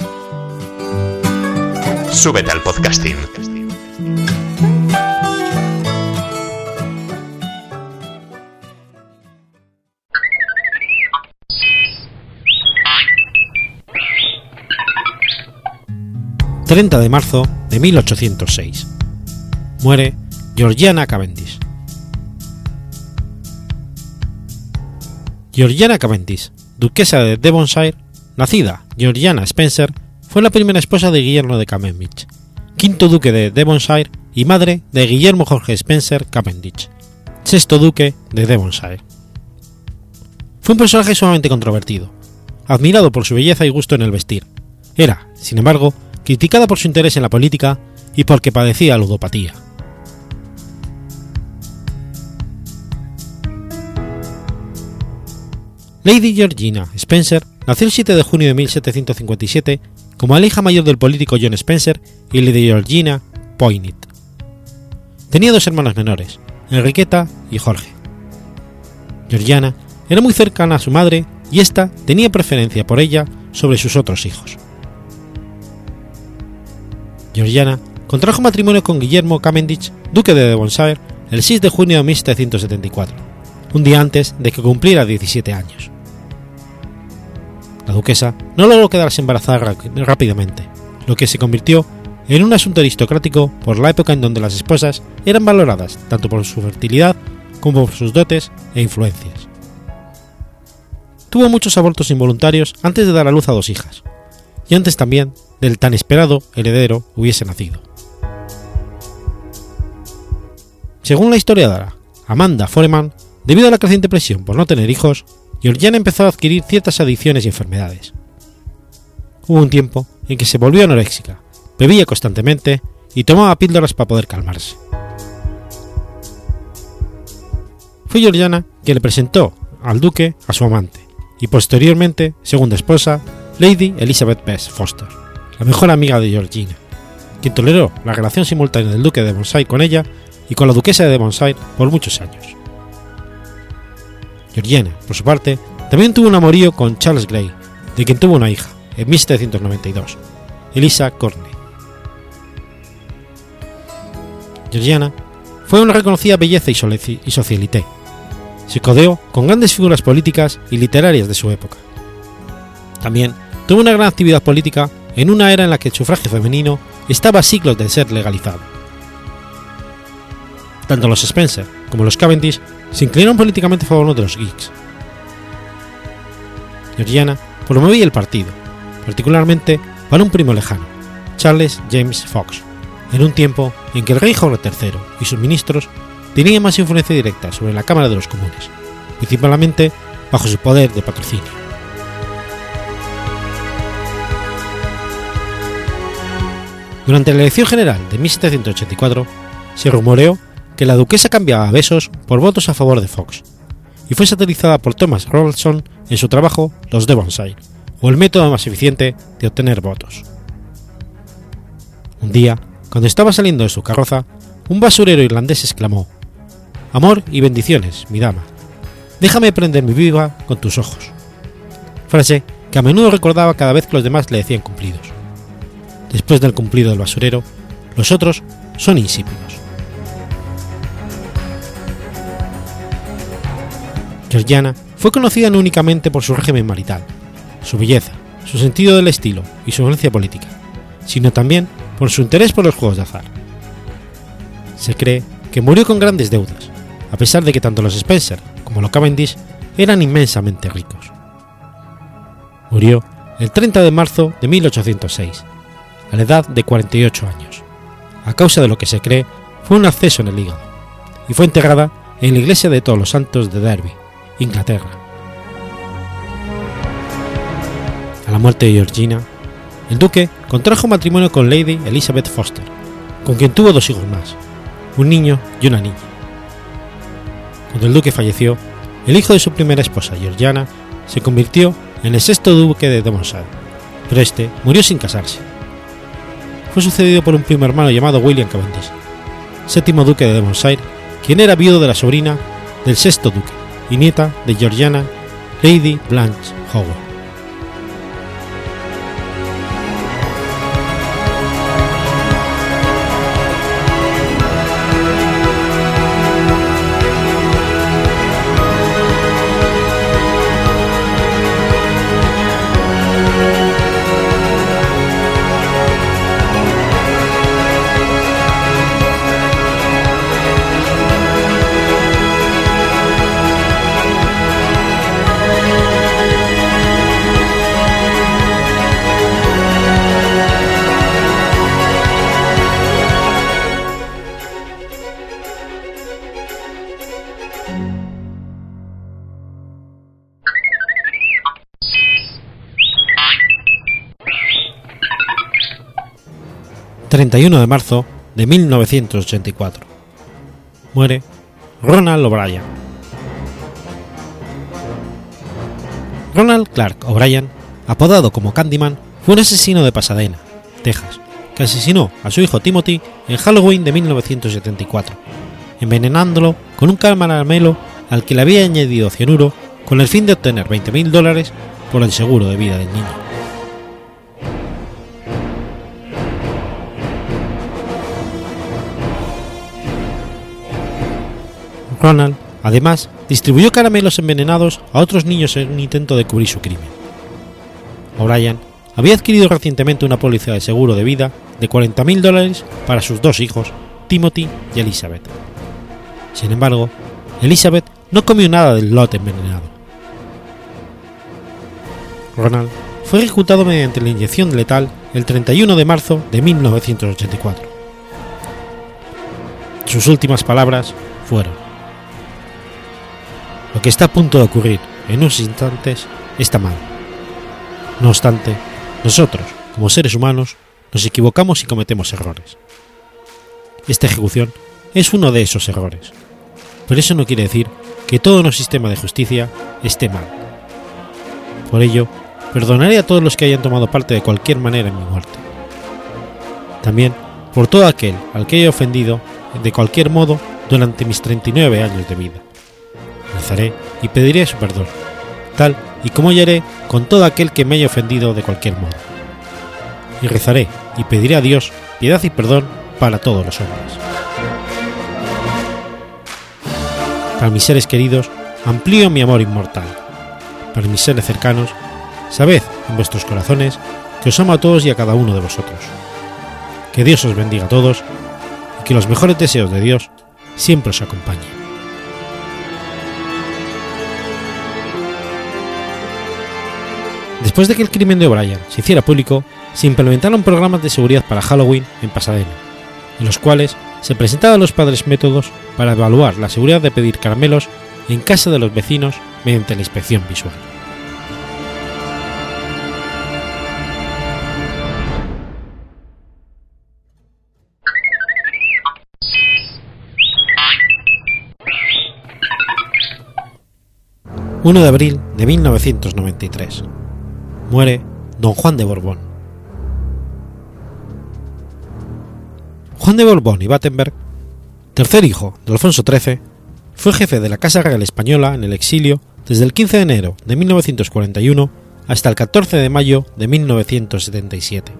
Súbete al podcasting. ...30 de marzo de 1806... ...muere Georgiana Cavendish. Georgiana Cavendish, duquesa de Devonshire, nacida Georgiana Spencer, fue la primera esposa de Guillermo de Cavendish, quinto duque de Devonshire y madre de Guillermo Jorge Spencer Cavendish, sexto duque de Devonshire. Fue un personaje sumamente controvertido, admirado por su belleza y gusto en el vestir. Era, sin embargo, criticada por su interés en la política y porque padecía ludopatía. Lady Georgina Spencer nació el 7 de junio de 1757 como la hija mayor del político John Spencer y Lady Georgina Poynit. Tenía dos hermanos menores, Enriqueta y Jorge. Georgiana era muy cercana a su madre y ésta tenía preferencia por ella sobre sus otros hijos. Georgiana contrajo matrimonio con Guillermo Cavendish, duque de Devonshire, el 6 de junio de 1774, un día antes de que cumpliera 17 años. La duquesa no logró quedarse embarazada rápidamente, lo que se convirtió en un asunto aristocrático por la época en donde las esposas eran valoradas tanto por su fertilidad como por sus dotes e influencias. Tuvo muchos abortos involuntarios antes de dar a luz a dos hijas, y antes también del tan esperado heredero hubiese nacido. Según la historiadora Amanda Foreman, debido a la creciente presión por no tener hijos, Georgiana empezó a adquirir ciertas adicciones y enfermedades. Hubo un tiempo en que se volvió anoréxica, bebía constantemente y tomaba píldoras para poder calmarse. Fue Georgiana quien le presentó al duque a su amante y posteriormente segunda esposa, Lady Elizabeth Bess Foster, la mejor amiga de Georgina, quien toleró la relación simultánea del duque de Devonshire con ella y con la duquesa de Devonshire por muchos años. Georgiana, por su parte, también tuvo un amorío con Charles Grey, de quien tuvo una hija, en 1792, Elisa Corney. Georgiana fue una reconocida belleza y socialité. Se codeó con grandes figuras políticas y literarias de su época. También tuvo una gran actividad política en una era en la que el sufragio femenino estaba a siglos de ser legalizado. Tanto los Spencer como los Cavendish se inclinaron políticamente a favor de los geeks. Georgiana promovía el partido, particularmente para un primo lejano, Charles James Fox, en un tiempo en que el rey Jorge III y sus ministros tenían más influencia directa sobre la Cámara de los Comunes, principalmente bajo su poder de patrocinio. Durante la elección general de 1784, se rumoreó que la duquesa cambiaba besos por votos a favor de Fox, y fue satirizada por Thomas Robertson en su trabajo Los Devonshire, o el método más eficiente de obtener votos. Un día, cuando estaba saliendo de su carroza, un basurero irlandés exclamó: Amor y bendiciones, mi dama. Déjame prender mi viva con tus ojos. Frase que a menudo recordaba cada vez que los demás le decían cumplidos. Después del cumplido del basurero, los otros son insípidos. Georgiana fue conocida no únicamente por su régimen marital, su belleza, su sentido del estilo y su violencia política, sino también por su interés por los juegos de azar. Se cree que murió con grandes deudas, a pesar de que tanto los Spencer como los Cavendish eran inmensamente ricos. Murió el 30 de marzo de 1806, a la edad de 48 años, a causa de lo que se cree fue un acceso en el hígado, y fue enterrada en la iglesia de Todos los Santos de Derby, Inglaterra. A la muerte de Georgina, el duque contrajo matrimonio con Lady Elizabeth Foster, con quien tuvo dos hijos más, un niño y una niña. Cuando el duque falleció, el hijo de su primera esposa, Georgiana, se convirtió en el sexto duque de Devonshire, pero este murió sin casarse. Fue sucedido por un primo hermano llamado William Cavendish, séptimo duque de Devonshire, quien era viudo de la sobrina del sexto duque y nieta de Georgiana, Lady Blanche Howard. 31 de marzo de 1984. Muere Ronald O'Brien. Ronald Clark O'Brien, apodado como Candyman, fue un asesino de Pasadena, Texas, que asesinó a su hijo Timothy en Halloween de 1974, envenenándolo con un caramelo al que le había añadido cianuro con el fin de obtener 20.000 dólares por el seguro de vida del niño. Ronald, además, distribuyó caramelos envenenados a otros niños en un intento de cubrir su crimen. O'Brien había adquirido recientemente una póliza de seguro de vida de 40.000 dólares para sus dos hijos, Timothy y Elizabeth. Sin embargo, Elizabeth no comió nada del lote envenenado. Ronald fue ejecutado mediante la inyección letal el 31 de marzo de 1984. Sus últimas palabras fueron, lo que está a punto de ocurrir en unos instantes está mal. No obstante, nosotros, como seres humanos, nos equivocamos y cometemos errores. Esta ejecución es uno de esos errores, pero eso no quiere decir que todo nuestro sistema de justicia esté mal. Por ello, perdonaré a todos los que hayan tomado parte de cualquier manera en mi muerte. También por todo aquel al que haya ofendido de cualquier modo durante mis 39 años de vida rezaré y pediré su perdón, tal y como yo haré con todo aquel que me haya ofendido de cualquier modo. Y rezaré y pediré a Dios piedad y perdón para todos los hombres. Para mis seres queridos, amplío mi amor inmortal. Para mis seres cercanos, sabed en vuestros corazones que os amo a todos y a cada uno de vosotros. Que Dios os bendiga a todos y que los mejores deseos de Dios siempre os acompañen. Después de que el crimen de O'Brien se hiciera público, se implementaron programas de seguridad para Halloween en Pasadena, en los cuales se presentaban los padres métodos para evaluar la seguridad de pedir caramelos en casa de los vecinos mediante la inspección visual. ...1 de abril de 1993 muere don Juan de Borbón. Juan de Borbón y Battenberg, tercer hijo de Alfonso XIII, fue jefe de la Casa Real Española en el exilio desde el 15 de enero de 1941 hasta el 14 de mayo de 1977.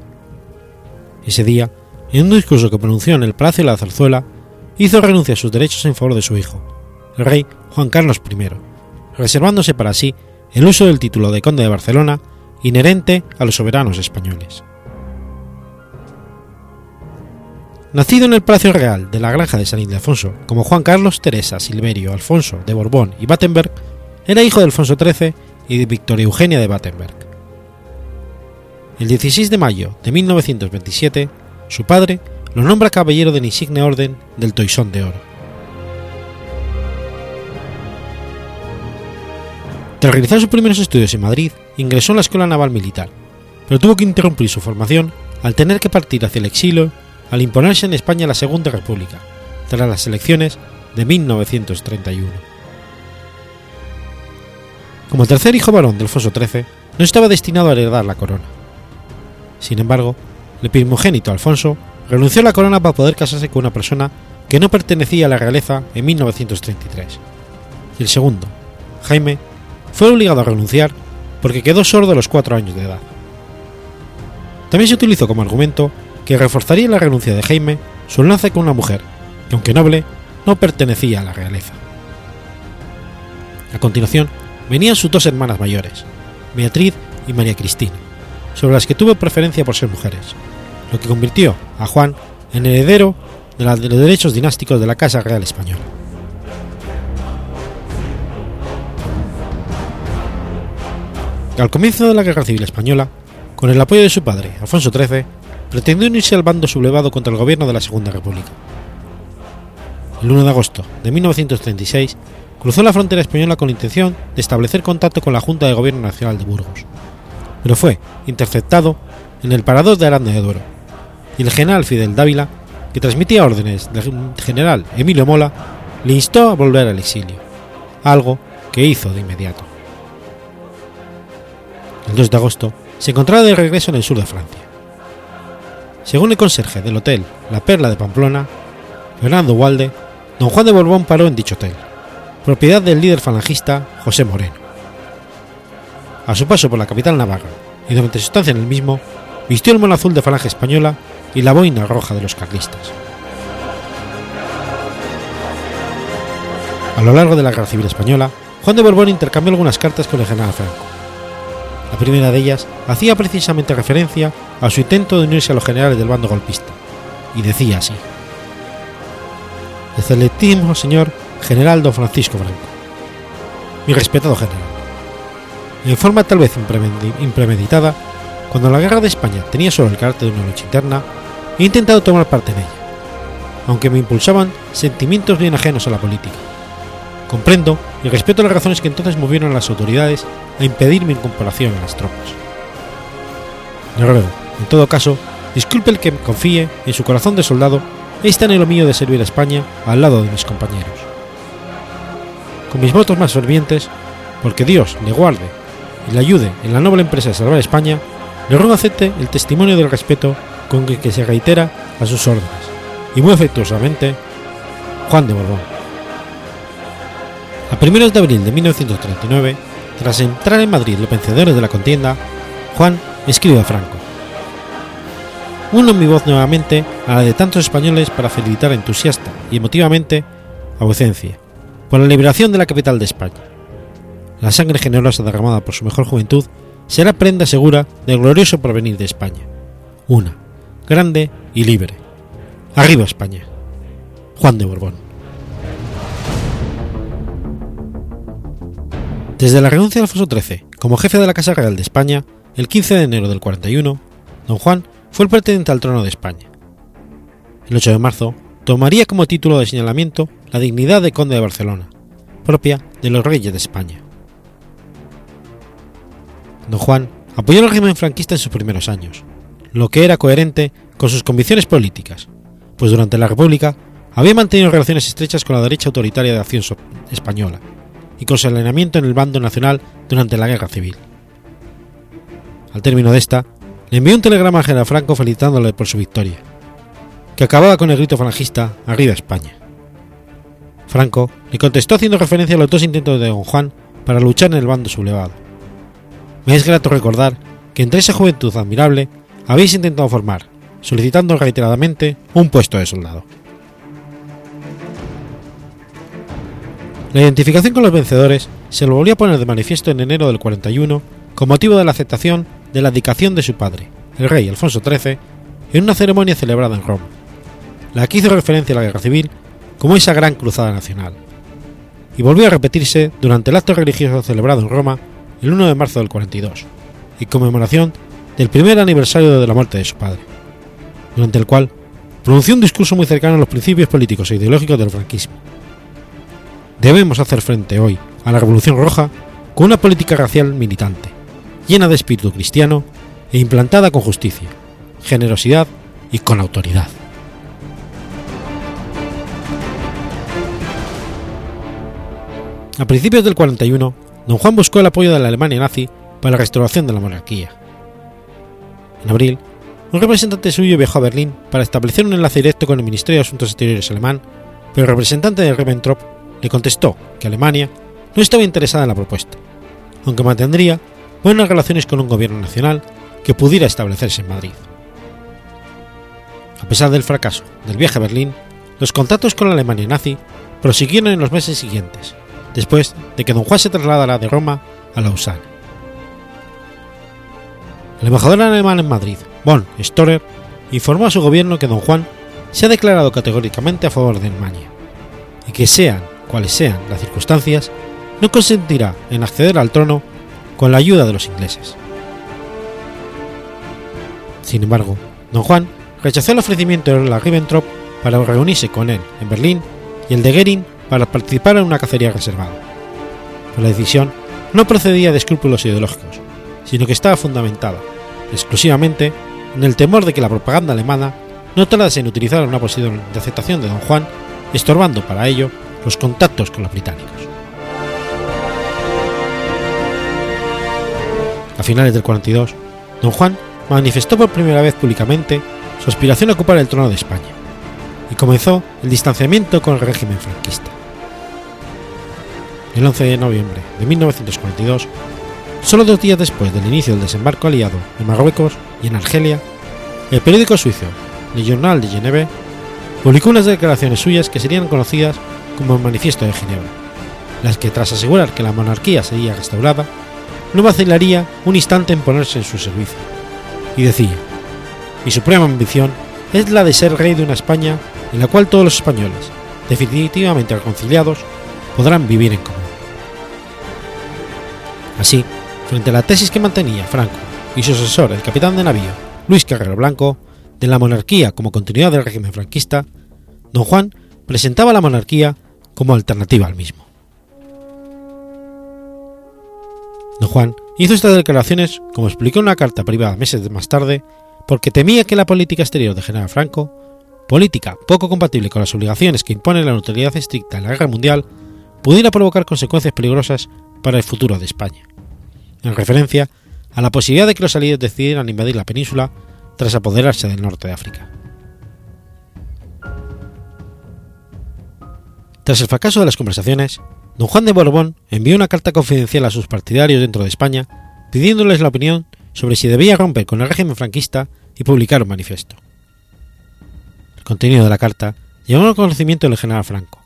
Ese día, en un discurso que pronunció en el Palacio de la Zarzuela, hizo renuncia a sus derechos en favor de su hijo, el rey Juan Carlos I, reservándose para sí el uso del título de conde de Barcelona inherente a los soberanos españoles. Nacido en el Palacio Real de la Granja de San Ildefonso como Juan Carlos Teresa Silverio Alfonso de Borbón y Battenberg, era hijo de Alfonso XIII y de Victoria Eugenia de Battenberg. El 16 de mayo de 1927, su padre lo nombra caballero del insigne orden del Toisón de Oro. Tras realizar sus primeros estudios en Madrid, ingresó en la Escuela Naval Militar, pero tuvo que interrumpir su formación al tener que partir hacia el exilio al imponerse en España la Segunda República, tras las elecciones de 1931. Como tercer hijo varón de Alfonso XIII, no estaba destinado a heredar la corona. Sin embargo, el primogénito Alfonso renunció a la corona para poder casarse con una persona que no pertenecía a la realeza en 1933. Y el segundo, Jaime, fue obligado a renunciar porque quedó sordo a los cuatro años de edad. También se utilizó como argumento que reforzaría la renuncia de Jaime su enlace con una mujer, que aunque noble, no pertenecía a la realeza. A continuación, venían sus dos hermanas mayores, Beatriz y María Cristina, sobre las que tuvo preferencia por ser mujeres, lo que convirtió a Juan en heredero de, los derechos dinásticos de la Casa Real Española. Al comienzo de la Guerra Civil Española, con el apoyo de su padre, Alfonso XIII, pretendió unirse al bando sublevado contra el gobierno de la Segunda República. El 1 de agosto de 1936 cruzó la frontera española con la intención de establecer contacto con la Junta de Gobierno Nacional de Burgos, pero fue interceptado en el parador de Aranda de Duero, y el general Fidel Dávila, que transmitía órdenes del general Emilio Mola, le instó a volver al exilio, algo que hizo de inmediato. El 2 de agosto se encontraba de regreso en el sur de Francia. Según el conserje del hotel La Perla de Pamplona, Fernando Walde, don Juan de Borbón paró en dicho hotel, propiedad del líder falangista José Moreno. A su paso por la capital navarra y durante su estancia en el mismo, vistió el mono azul de falange española y la boina roja de los carlistas. A lo largo de la Guerra Civil Española, Juan de Borbón intercambió algunas cartas con el general Franco. La primera de ellas hacía precisamente referencia a su intento de unirse a los generales del bando golpista, y decía así: Excelentísimo señor general don Francisco Franco, mi respetado general. En forma tal vez impremeditada, cuando la guerra de España tenía solo el carácter de una lucha interna, he intentado tomar parte en ella, aunque me impulsaban sentimientos bien ajenos a la política. Comprendo y respeto las razones que entonces movieron a las autoridades a impedir mi incorporación a las tropas. Le ruego, en todo caso, disculpe el que confíe en su corazón de soldado está en el mío de servir a España al lado de mis compañeros. Con mis votos más fervientes, porque Dios le guarde y le ayude en la noble empresa de salvar a España, le ruego acepte el testimonio del respeto con que se reitera a sus órdenes, y muy afectuosamente, Juan de Borbón. A primeros de abril de 1939, tras entrar en Madrid los vencedores de la contienda, Juan escribe a Franco. Uno mi voz nuevamente a la de tantos españoles para felicitar entusiasta y emotivamente a vuecencia por la liberación de la capital de España. La sangre generosa derramada por su mejor juventud será prenda segura del glorioso porvenir de España. Una, grande y libre. Arriba España. Juan de Borbón. Desde la renuncia de Alfonso XIII como jefe de la Casa Real de España, el 15 de enero del 41, don Juan fue el pretendiente al trono de España. El 8 de marzo tomaría como título de señalamiento la dignidad de conde de Barcelona, propia de los reyes de España. Don Juan apoyó el régimen franquista en sus primeros años, lo que era coherente con sus convicciones políticas, pues durante la República había mantenido relaciones estrechas con la derecha autoritaria de acción española y con su alineamiento en el bando nacional durante la Guerra Civil. Al término de esta, le envió un telegrama al general Franco felicitándole por su victoria, que acababa con el grito falangista Arriba España. Franco le contestó haciendo referencia a los dos intentos de don Juan para luchar en el bando sublevado. me es grato recordar que entre esa juventud admirable habéis intentado formar, solicitando reiteradamente un puesto de soldado. La identificación con los vencedores se lo volvió a poner de manifiesto en enero del 41 con motivo de la aceptación de la dedicación de su padre, el rey Alfonso XIII, en una ceremonia celebrada en Roma, la que hizo referencia a la guerra civil como esa gran cruzada nacional, y volvió a repetirse durante el acto religioso celebrado en Roma el 1 de marzo del 42, en conmemoración del primer aniversario de la muerte de su padre, durante el cual pronunció un discurso muy cercano a los principios políticos e ideológicos del franquismo. Debemos hacer frente hoy a la Revolución Roja con una política racial militante, llena de espíritu cristiano e implantada con justicia, generosidad y con autoridad. A principios del 41, don Juan buscó el apoyo de la Alemania nazi para la restauración de la monarquía. En abril, un representante suyo viajó a Berlín para establecer un enlace directo con el Ministerio de Asuntos Exteriores alemán, pero el representante de Ribbentrop le contestó que Alemania no estaba interesada en la propuesta, aunque mantendría buenas relaciones con un gobierno nacional que pudiera establecerse en Madrid. A pesar del fracaso del viaje a Berlín, los contactos con la Alemania nazi prosiguieron en los meses siguientes, después de que don Juan se trasladara de Roma a Lausana. El embajador alemán en Madrid, von Storer, informó a su gobierno que don Juan se ha declarado categóricamente a favor de Alemania y que sean cuales sean las circunstancias, no consentirá en acceder al trono con la ayuda de los ingleses. Sin embargo, don Juan rechazó el ofrecimiento de la Ribbentrop para reunirse con él en Berlín y el de Goering para participar en una cacería reservada. La decisión no procedía de escrúpulos ideológicos, sino que estaba fundamentada exclusivamente en el temor de que la propaganda alemana no tardase en utilizar una posición de aceptación de don Juan, estorbando para ello los contactos con los británicos. A finales del 42, don Juan manifestó por primera vez públicamente su aspiración a ocupar el trono de España y comenzó el distanciamiento con el régimen franquista. El 11 de noviembre de 1942, solo dos días después del inicio del desembarco aliado en Marruecos y en Argelia, el periódico suizo Le Journal de Genève publicó unas declaraciones suyas que serían conocidas como Manifiesto de Ginebra, las que tras asegurar que la monarquía sería restaurada, no vacilaría un instante en ponerse en su servicio, y decía, mi suprema ambición es la de ser rey de una España en la cual todos los españoles, definitivamente reconciliados, podrán vivir en común. Así, frente a la tesis que mantenía Franco y su asesor, el capitán de navío Luis Carrero Blanco, de la monarquía como continuidad del régimen franquista, don Juan presentaba la monarquía como alternativa al mismo. Don Juan hizo estas declaraciones, como explicó en una carta privada meses más tarde, porque temía que la política exterior de General Franco, política poco compatible con las obligaciones que impone la neutralidad estricta en la guerra mundial, pudiera provocar consecuencias peligrosas para el futuro de España, en referencia a la posibilidad de que los aliados decidieran invadir la península tras apoderarse del norte de África. Tras el fracaso de las conversaciones, don Juan de Borbón envió una carta confidencial a sus partidarios dentro de España pidiéndoles la opinión sobre si debía romper con el régimen franquista y publicar un manifiesto. El contenido de la carta llegó al conocimiento del general Franco,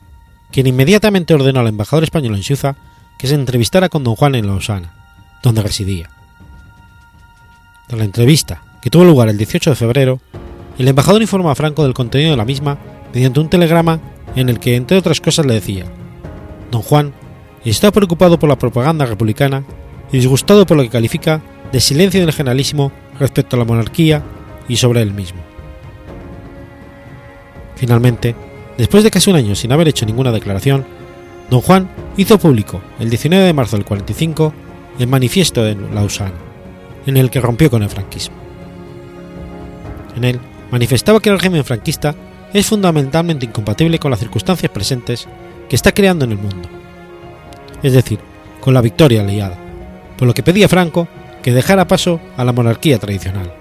quien inmediatamente ordenó al embajador español en Suiza que se entrevistara con don Juan en Lausana, donde residía. Tras la entrevista, que tuvo lugar el 18 de febrero, el embajador informó a Franco del contenido de la misma mediante un telegrama en el que, entre otras cosas, le decía, Don Juan está preocupado por la propaganda republicana y disgustado por lo que califica de silencio del generalísimo respecto a la monarquía y sobre él mismo. Finalmente, después de casi un año sin haber hecho ninguna declaración, don Juan hizo público el 19 de marzo del 45 el manifiesto de Lausanne, en el que rompió con el franquismo. En él manifestaba que el régimen franquista es fundamentalmente incompatible con las circunstancias presentes que está creando en el mundo, es decir, con la victoria aliada, por lo que pedía Franco que dejara paso a la monarquía tradicional,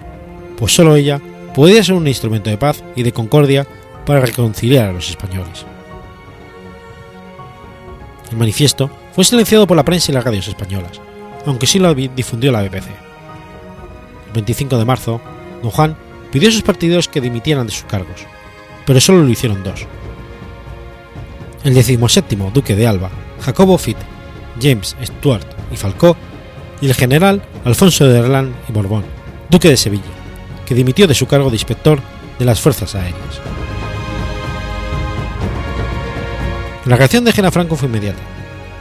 pues sólo ella podía ser un instrumento de paz y de concordia para reconciliar a los españoles. El manifiesto fue silenciado por la prensa y las radios españolas, aunque sí lo difundió la BBC. El 25 de marzo, don Juan pidió a sus partidarios que dimitieran de sus cargos, pero solo lo hicieron dos. El 17 duque de Alba, Jacobo Fitt, James Stuart y Falcó, y el general Alfonso de Erlán y Borbón, duque de Sevilla, que dimitió de su cargo de inspector de las fuerzas aéreas. La reacción de Gena Franco fue inmediata.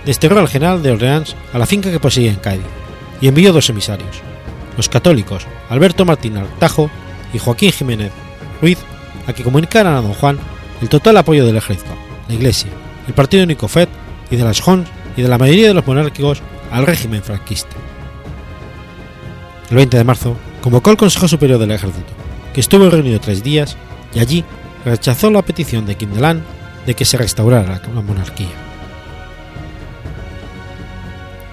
Desterró al general de Orleans a la finca que poseía en Cádiz y envió dos emisarios, los católicos Alberto Martín Artajo y Joaquín Jiménez Ruiz, a que comunicaran a don Juan el total apoyo del ejército, la iglesia, el partido Nicofet y de las Jons y de la mayoría de los monárquicos al régimen franquista. El 20 de marzo convocó el Consejo Superior del Ejército, que estuvo reunido tres días y allí rechazó la petición de Quindelán de que se restaurara la monarquía.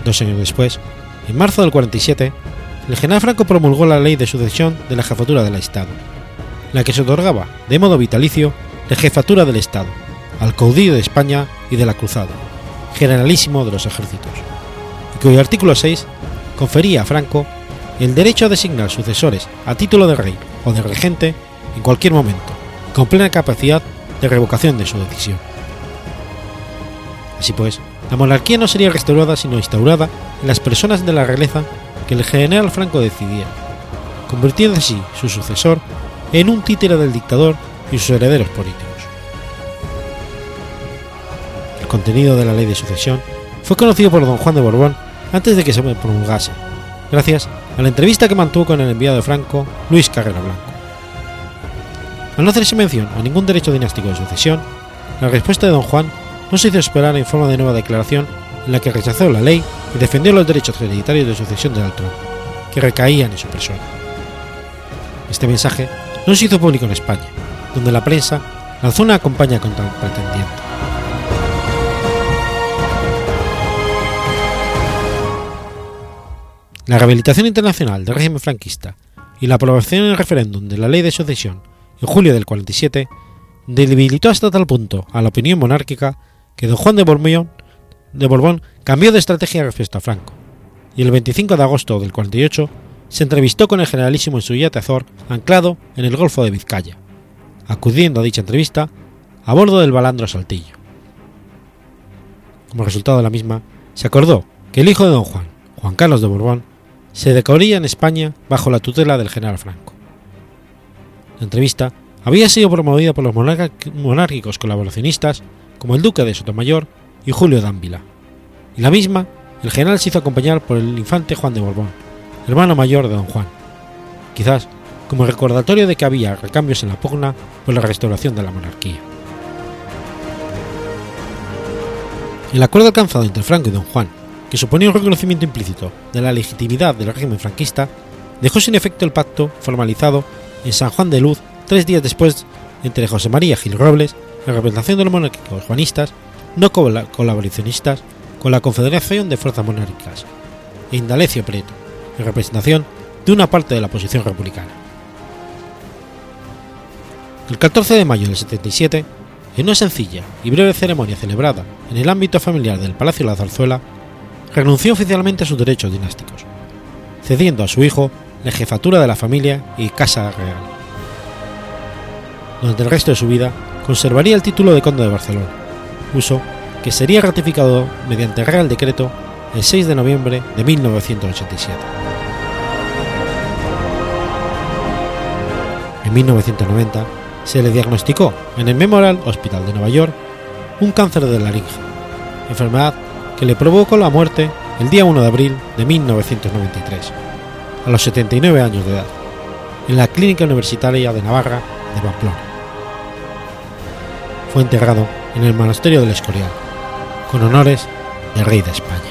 Dos años después, en marzo del 47, el general Franco promulgó la ley de sucesión de la jefatura del Estado, la que se otorgaba de modo vitalicio la jefatura del Estado al caudillo de España y de la Cruzada, generalísimo de los ejércitos, y cuyo artículo 6 confería a Franco el derecho a designar sucesores a título de rey o de regente en cualquier momento, con plena capacidad de revocación de su decisión. Así pues, la monarquía no sería restaurada sino instaurada en las personas de la realeza que el general Franco decidiera, convirtiendo así su sucesor en un títere del dictador y sus herederos políticos. El contenido de la ley de sucesión fue conocido por don Juan de Borbón antes de que se promulgase, gracias a la entrevista que mantuvo con el enviado de Franco, Luis Carrera Blanco. Al no hacerse mención a ningún derecho dinástico de sucesión, la respuesta de don Juan no se hizo esperar en forma de nueva declaración en la que rechazó la ley y defendió los derechos hereditarios de sucesión del trono, que recaían en su persona. Este mensaje no se hizo público en España, donde la prensa lanzó una campaña contra el pretendiente. La rehabilitación internacional del régimen franquista y la aprobación en el referéndum de la ley de sucesión en julio del 47 debilitó hasta tal punto a la opinión monárquica que don Juan de Borbón, de cambió de estrategia respecto a Franco, y el 25 de agosto del 48 se entrevistó con el generalísimo en su yate Azor anclado en el Golfo de Vizcaya, acudiendo a dicha entrevista a bordo del balandro Saltillo. Como resultado de la misma, se acordó que el hijo de don Juan, Juan Carlos de Borbón, se decoría en España bajo la tutela del general Franco. La entrevista había sido promovida por los monárquicos colaboracionistas como el duque de Sotomayor y Julio Dávila, y la misma el general se hizo acompañar por el infante Juan de Borbón, hermano mayor de don Juan, quizás como recordatorio de que había recambios en la pugna por la restauración de la monarquía. El acuerdo alcanzado entre Franco y don Juan, que suponía un reconocimiento implícito de la legitimidad del régimen franquista, dejó sin efecto el pacto formalizado en San Juan de Luz tres días después entre José María Gil Robles, en representación de los monárquicos juanistas, no colaboracionistas, con la Confederación de Fuerzas Monárquicas, e Indalecio Prieto, en representación de una parte de la oposición republicana. El 14 de mayo del 77, en una sencilla y breve ceremonia celebrada en el ámbito familiar del Palacio la Zarzuela, renunció oficialmente a sus derechos dinásticos, cediendo a su hijo la jefatura de la familia y casa real. Durante el resto de su vida conservaría el título de conde de Barcelona, uso que sería ratificado mediante Real Decreto el 6 de noviembre de 1987. En 1990 se le diagnosticó en el Memorial Hospital de Nueva York un cáncer de laringe, enfermedad que le provocó la muerte el día 1 de abril de 1993, a los 79 años de edad, en la Clínica Universitaria de Navarra de Pamplona. Fue enterrado en el Monasterio del Escorial, con honores de Rey de España.